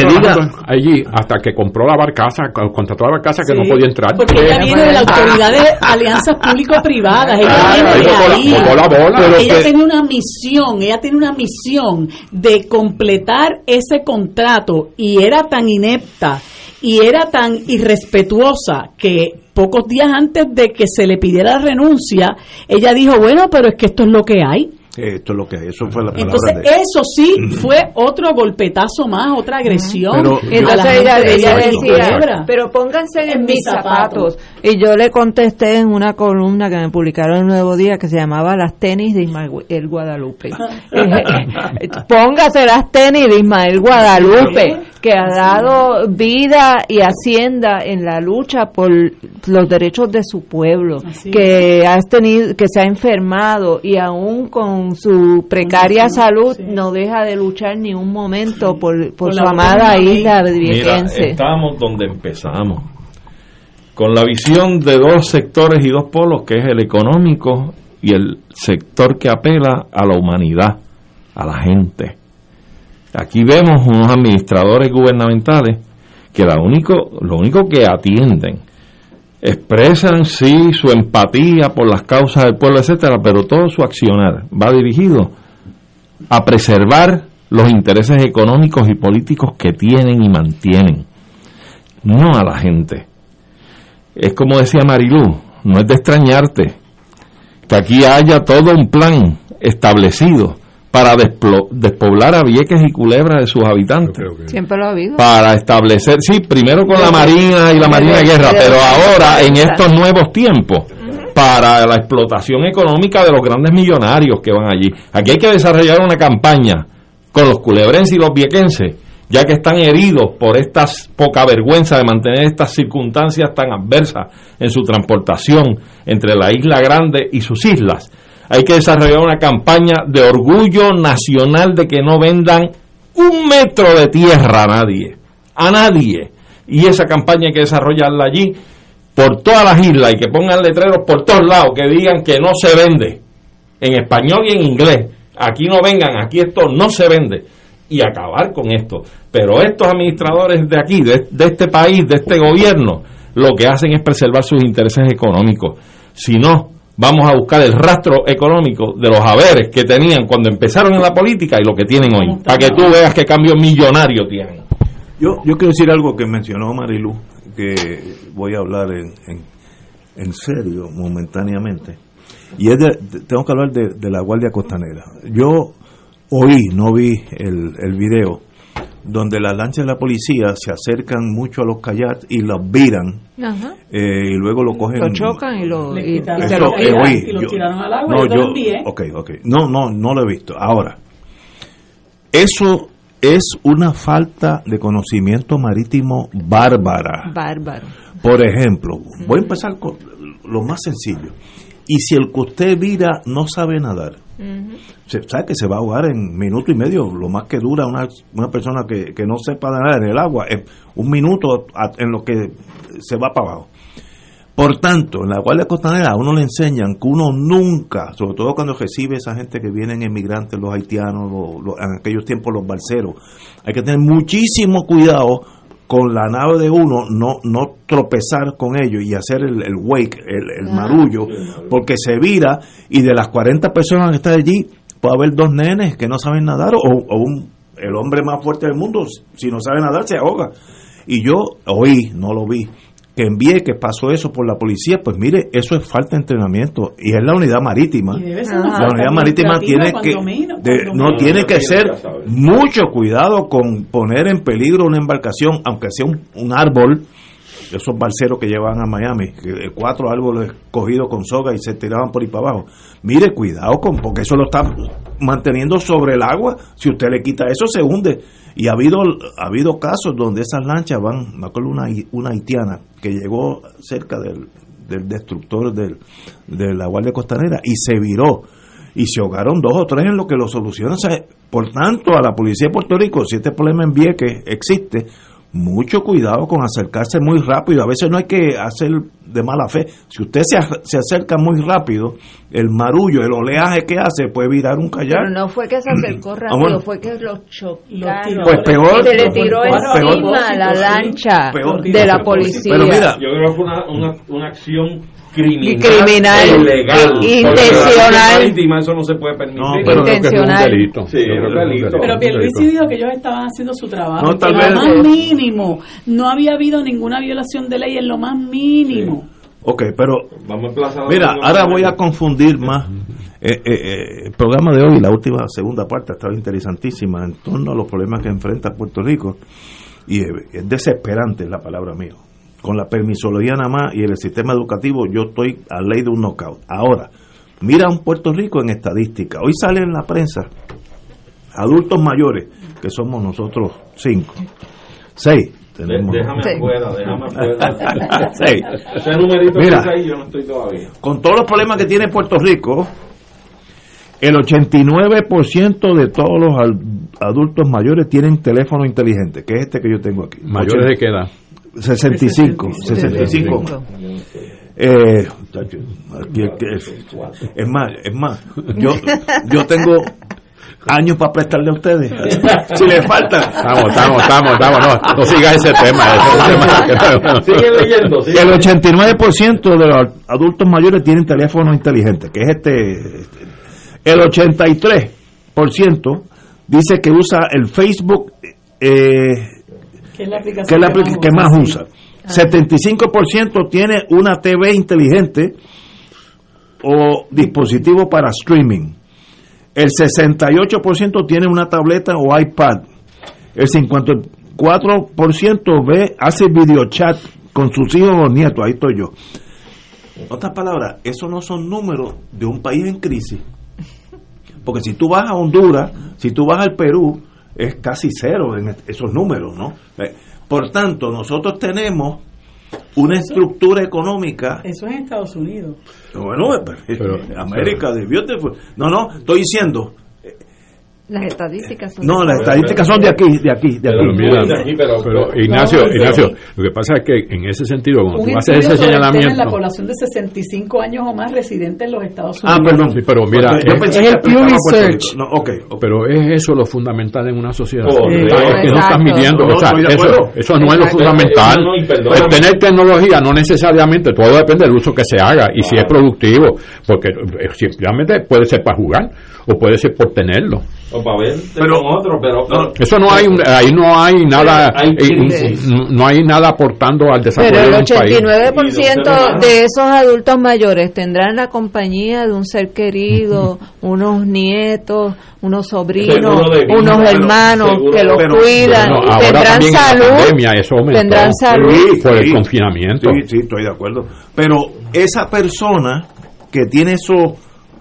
allí hasta que compró la barcaza, contrató la barcaza que no podía entrar. Porque ella viene de la autoridad de alianzas público-privadas, ella viene de ahí. Pero ella tiene una misión, ella tiene una misión de completar ese contrato y era tan inepta y era tan irrespetuosa que pocos días antes de que se le pidiera renuncia, ella dijo, bueno, pero es que esto es lo que hay. Esto es lo que hay, eso fue la Entonces, eso sí fue otro golpetazo más, otra agresión. Pero, Entonces ella, decía, pero pónganse en, mis zapatos. Y yo le contesté en una columna que me publicaron el Nuevo Día que se llamaba Las tenis de Ismael Guadalupe. Póngase las tenis de Ismael Guadalupe, que ha dado vida y hacienda en la lucha por los derechos de su pueblo, que, ha tenido, que se ha enfermado y aún con su precaria salud no deja de luchar ni un momento por, por, su amada isla de Viequense. estamos donde empezamos, con la visión de dos sectores y dos polos, que es el económico y el sector que apela a la humanidad, a la gente. Aquí vemos unos administradores gubernamentales que la único, lo único que atienden expresan sí su empatía por las causas del pueblo, etcétera, pero todo su accionar va dirigido a preservar los intereses económicos y políticos que tienen y mantienen, no a la gente. Es como decía Marilú, no es de extrañarte que aquí haya todo un plan establecido para despoblar a Vieques y Culebra de sus habitantes. Siempre lo ha habido. Para establecer, sí, primero con la Marina y la Marina de Guerra, pero ahora en estos nuevos tiempos, para la explotación económica de los grandes millonarios que van allí. Aquí hay que desarrollar una campaña con los culebrenses y los viequenses, ya que están heridos por esta poca vergüenza de mantener estas circunstancias tan adversas en su transportación entre la isla grande y sus islas hay que desarrollar una campaña de orgullo nacional de que no vendan un metro de tierra a nadie, a nadie. Y esa campaña hay que desarrollarla allí por todas las islas y que pongan letreros por todos lados que digan que no se vende en español y en inglés. Aquí no vengan, aquí esto no se vende y acabar con esto. Pero estos administradores de aquí, de, de, este país, de este gobierno, lo que hacen es preservar sus intereses económicos. Si no, vamos a buscar el rastro económico de los haberes que tenían cuando empezaron en la política y lo que tienen hoy, para que tú veas qué cambio millonario tienen. Yo, yo quiero decir algo que mencionó Marilu, que voy a hablar en, en, serio momentáneamente, y es de, tengo que hablar de, la Guardia Costanera. Yo oí, no vi el, el video, donde las lanchas de la policía se acercan mucho a los kayaks y los viran eh, y luego lo cogen. Lo chocan y lo, y, tiraron al agua no, yo, okay, okay. no no no lo he visto. Ahora eso es una falta de conocimiento marítimo bárbara. Bárbaro. Por ejemplo voy a empezar con lo más sencillo y si el que usted vira no sabe nadar se, sabe que se va a ahogar en minuto y medio, lo más que dura una, una persona que, no sepa nadar en el agua, es un minuto en lo que se va para abajo. Por tanto, en la Guardia Costanera a uno le enseñan que uno nunca, sobre todo cuando recibe esa gente que vienen emigrantes, los haitianos, en aquellos tiempos los balseros, hay que tener muchísimo cuidado con la nave de uno, no, no tropezar con ellos y hacer el, wake, el, el marullo, porque se vira y de las 40 personas que están allí, puede haber dos nenes que no saben nadar o, un, el hombre más fuerte del mundo, si no sabe nadar, se ahoga. Y yo oí, no lo vi, que envíe que pasó eso por la policía, pues mire, eso es falta de entrenamiento y es la unidad marítima. La unidad marítima tiene que no tiene que ser mucho cuidado con poner en peligro una embarcación, aunque sea un, un árbol esos balseros que llevaban a Miami, cuatro árboles cogidos con soga y se tiraban por ahí para abajo. Mire, cuidado con, porque eso lo está manteniendo sobre el agua. Si usted le quita eso, se hunde. Y ha habido, ha habido casos donde esas lanchas van, me acuerdo una, una haitiana que llegó cerca del, del destructor del, de la Guardia Costanera y se viró y se ahogaron dos o tres en lo que lo solucionan. por tanto, a la policía de Puerto Rico, si este problema en Vieques existe, mucho cuidado con acercarse muy rápido. A veces no hay que hacer de mala fe. Si usted se, se acerca muy rápido, el marullo, el oleaje que hace puede virar un kayak. Pero no fue que se acercó ah, rápido, fue que lo chocaron. Pues peor. Se le tiró encima la lancha de la policía. Pero mira, yo creo que fue una, una, una acción criminal, criminal ilegal, intencional. eso no se puede permitir. No, pero intencional. delito. Sí, delito. Pero Pierluisi dijo que ellos estaban haciendo su trabajo. No, tal vez, lo más mínimo. No había habido ninguna violación de ley en lo más mínimo. Ok, pero mira, ahora voy a confundir más. Eh, eh, eh, el programa de hoy, la última, segunda parte, estaba interesantísima en torno a los problemas que enfrenta Puerto Rico. Y es desesperante la palabra mía con la permisología nada más y el sistema educativo, yo estoy a ley de un knockout. Ahora, mira un Puerto Rico en estadística. Hoy sale en la prensa adultos mayores, que somos nosotros cinco, seis. Tenemos. Déjame afuera, déjame afuera. Ese numerito Mira, ahí, yo no estoy todavía. Con todos los problemas que tiene Puerto Rico, el 89% de todos los adultos mayores tienen teléfono inteligente, que es este que yo tengo aquí. ¿Mayores de qué edad? 65, 65. Eh, es más, es más, yo, yo tengo años para prestarle a ustedes. si le falta. Estamos, estamos, estamos, estamos. No, no siga ese tema. sigue leyendo. El 89% de los adultos mayores tienen teléfono inteligente, que es este. El 83% dice que usa el Facebook. Eh, que es la aplicación que, más, usa. 75% ah. tiene una TV inteligente o dispositivo para streaming. El 68% tiene una tableta o iPad. El 54% ve, hace videochat con sus hijos o nietos. Ahí estoy yo. En otras palabras, esos no son números de un país en crisis. Porque si tú vas a Honduras, si tú vas al Perú, es casi cero en esos números, ¿no? Eh, por tanto, nosotros tenemos una estructura económica. Eso es en Estados Unidos. Bueno, pero, América de No, no, estoy diciendo, Las estadísticas son No, las estadísticas son de aquí, de aquí, de aquí. Pero, Ignacio, Ignacio, lo que pasa es que en ese sentido, cuando tú haces ese señalamiento. la población de 65 años o más residentes en los Estados ah, Unidos. Ah, perdón, pero mira. es, el Pew Research. No, okay, Pero es eso lo fundamental en una sociedad. es que no estás midiendo. o sea, eso, eso no es lo fundamental. Pues tener tecnología no necesariamente, todo depende del uso que se haga y si es productivo, porque eh, simplemente puede ser para jugar o puede ser por tenerlo. O para ver pero, otro, pero, eso no hay ahí no hay nada eh, no hay nada aportando al desarrollo pero el 89% de esos adultos mayores tendrán la compañía de un ser querido unos nietos unos sobrinos unos hermanos que los cuidan tendrán salud tendrán salud. por el confinamiento. sí, sí estoy de acuerdo. Pero esa persona que tiene eso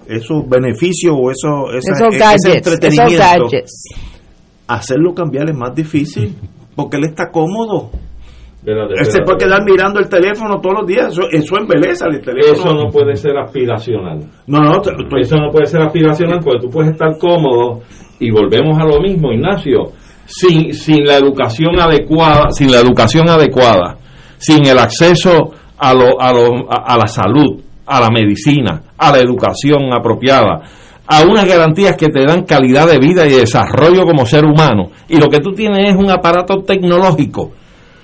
esos beneficios o eso, esa, esos gadgets, ese entretenimiento, hacerlo cambiar es más difícil porque él está cómodo. él se puede quedar mirando el teléfono todos los días, eso, eso embeleza el teléfono. Eso no puede ser aspiracional. No, no, eso no puede ser aspiracional porque tú puedes estar cómodo y volvemos a lo mismo, Ignacio, sin, sin la educación adecuada, sin la educación adecuada, sin el acceso a, lo, a, lo, a la salud, a la medicina, a la educación apropiada, a unas garantías que te dan calidad de vida y desarrollo como ser humano. Y lo que tú tienes es un aparato tecnológico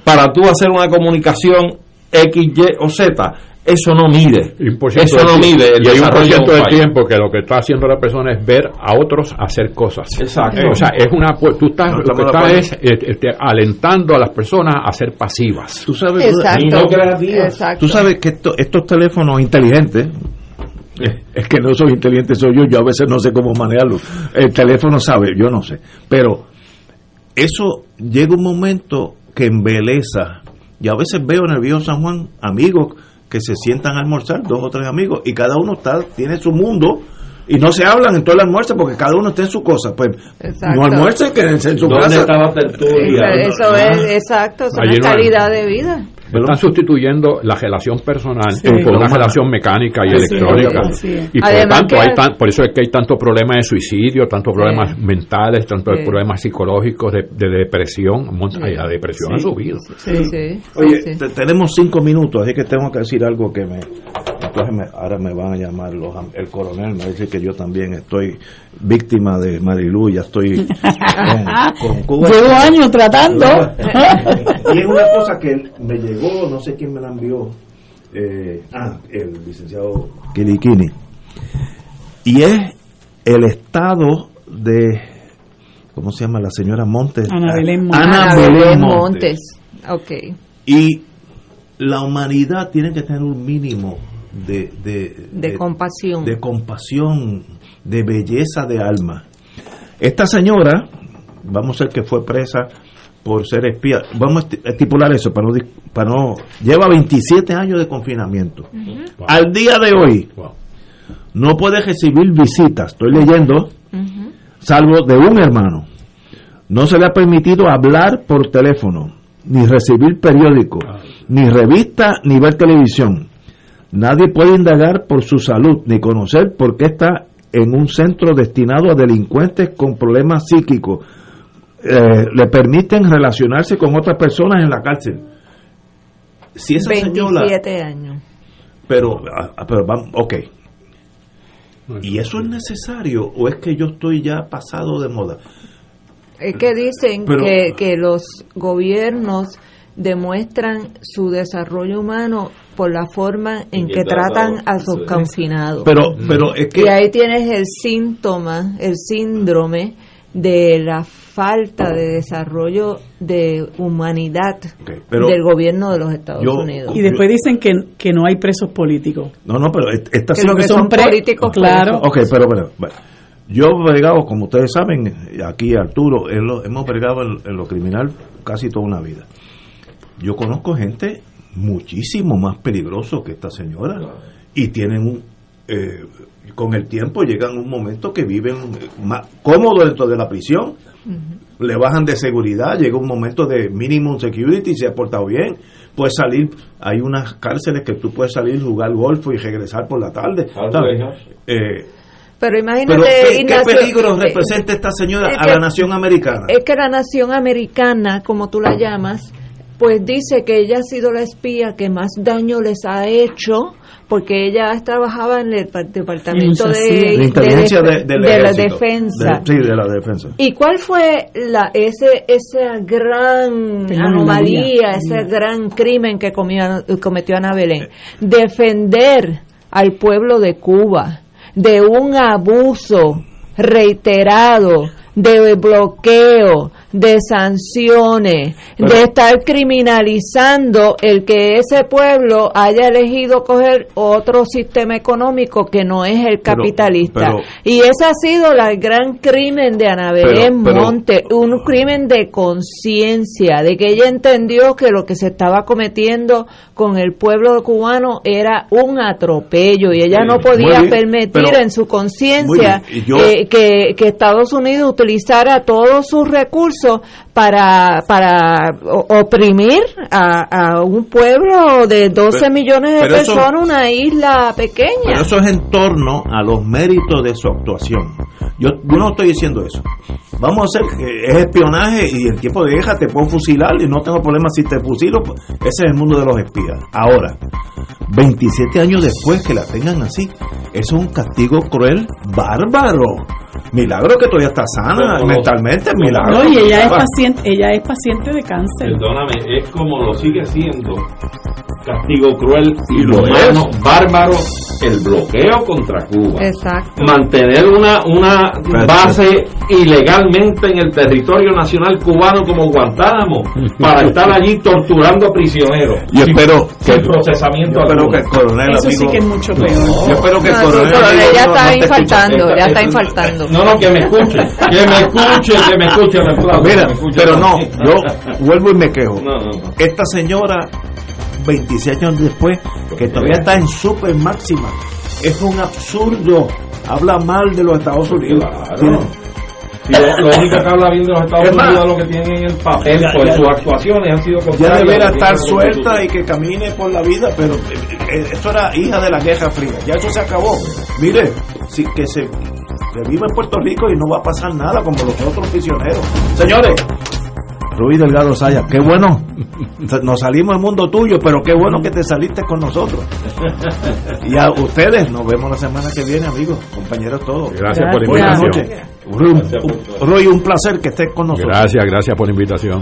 para tú hacer una comunicación X, Y o Z eso no mide. Eso no mide el y hay un por ciento del tiempo que lo que está haciendo la persona es ver a otros hacer cosas. Exacto. o sea, es una tú estás lo que estás es este, alentando a las personas a ser pasivas. Tú sabes, Exacto. Y no creativas. Tú sabes que estos teléfonos inteligentes es que no soy inteligente, soy yo, yo a veces no sé cómo manejarlo. El teléfono sabe, yo no sé. Pero eso llega un momento que embeleza. Y a veces veo viejo San Juan amigos que se sientan a almorzar, dos o tres amigos, y cada uno está tiene su mundo y no se hablan en todo el almuerzo porque cada uno está en su cosa. Pues no almuercen, quédense en su casa. Eso es, exacto, es una calidad de vida. Están sustituyendo la relación personal por una relación mecánica y electrónica. y por tanto, hay tan, por eso es que hay tantos problemas de suicidio, tantos problemas mentales, tantos problemas psicológicos, de, depresión. La depresión ha subido. Oye, tenemos cinco minutos, así que tengo que decir algo que me. Ahora me van a llamar los, el coronel, me dice que yo también estoy víctima de Marilu, ya estoy con, Cuba. Llevo años tratando. y es una cosa que me llegó, no sé quién me la envió, eh, ah, el licenciado Kilikini, y es el estado de, ¿cómo se llama la señora Montes? Ana Belén Montes. Ana, Belén Montes. Ok. Y la humanidad tiene que tener un mínimo de, de, de, compasión. De compasión, de belleza de alma. Esta señora, vamos a ver que fue presa por ser espía, vamos a estipular eso para no, para no lleva 27 años de confinamiento. Al día de hoy no puede recibir visitas, estoy leyendo, salvo de un hermano. No se le ha permitido hablar por teléfono, ni recibir periódico, ni revista, ni ver televisión. Nadie puede indagar por su salud, ni conocer por qué está en un centro destinado a delincuentes con problemas psíquicos. Eh, le permiten relacionarse con otras personas en la cárcel. Si esa 27 años. Pero, ah, ah, pero vamos, ok. ¿Y eso es necesario o es que yo estoy ya pasado de moda? Es que dicen que, que los gobiernos demuestran su desarrollo humano por la forma en que tratan a sus confinados. Pero, pero es que... Y ahí tienes el síntoma, el síndrome de la falta de desarrollo de humanidad del gobierno de los Estados Unidos. Y después dicen que, que, no hay presos políticos. No, no, pero estas que, son, políticos. Claro. Ok, pero bueno, yo he bregado, como ustedes saben, aquí Arturo, hemos bregado en lo criminal casi toda una vida. Yo conozco gente muchísimo más peligroso que esta señora. Y tienen un, eh, con el tiempo llegan un momento que viven más cómodos dentro de la prisión. Le bajan de seguridad llega un momento de minimum security se ha portado bien. Puede salir hay unas cárceles que tú puedes salir jugar golf y regresar por la tarde eh, Pero imagínate, ¿qué, peligro representa esta señora a la nación americana? Es que la nación americana, como tú la llamas, pues dice que ella ha sido la espía que más daño les ha hecho porque ella trabajaba en el departamento de, inteligencia de, la defensa. sí, de la defensa. ¿Y cuál fue la ese esa gran anomalía, ese gran crimen que cometió Ana Belén? Defender al pueblo de Cuba de un abuso reiterado de bloqueo, de sanciones, de estar criminalizando el que ese pueblo haya elegido coger otro sistema económico que no es el capitalista. y ese ha sido el gran crimen de Ana Belén Monte, un crimen de conciencia, de que ella entendió que lo que se estaba cometiendo con el pueblo cubano era un atropello y ella no podía permitir en su conciencia eh, que, que Estados Unidos utilizara todos sus recursos para, para oprimir a, un pueblo de 12 millones de personas, una isla pequeña. Pero eso es en torno a los méritos de su actuación. Yo, yo no estoy diciendo eso. Vamos a hacer, que es espionaje y el tiempo de deja te puedo fusilar y no tengo problema si te fusilo. Pues, ese es el mundo de los espías. Ahora, 27 años después que la tengan así, es un castigo cruel, bárbaro. Milagro que todavía está sana mentalmente, milagro. No, y ella es paciente, ella es paciente de cáncer. Perdóname, es como lo sigue siendo castigo cruel y lo bárbaro el bloqueo contra Cuba. Exacto. Mantener una, una base ilegalmente en el territorio nacional cubano como Guantánamo para estar allí torturando prisioneros. Y espero que el procesamiento. espero que el coronel. Eso sí que es mucho peor. yo espero que el coronel. ya está infaltando, ya está No, no, que me escuche, que me escuche, que me escuche. Mira, pero no, yo vuelvo y me quejo. Esta señora 26 años después, que todavía está en super máxima. Es un absurdo. Habla mal de los Estados Unidos. lo, único que habla bien de los Estados Unidos es lo que tiene en el papel, por sus actuaciones han sido Ya debería estar suelta y que camine por la vida, pero eh, eh, esto era hija de la Guerra Fría. Ya eso se acabó. Mire, sí, que se que viva en Puerto Rico y no va a pasar nada como los otros prisioneros. Señores, Ruiz Delgado Saya, qué bueno. Nos salimos del mundo tuyo, pero qué bueno que te saliste con nosotros. Y a ustedes, nos vemos la semana que viene, amigos, compañeros todos. Gracias, por la invitación. Ruiz, un placer que estés con nosotros. Gracias, gracias por la invitación.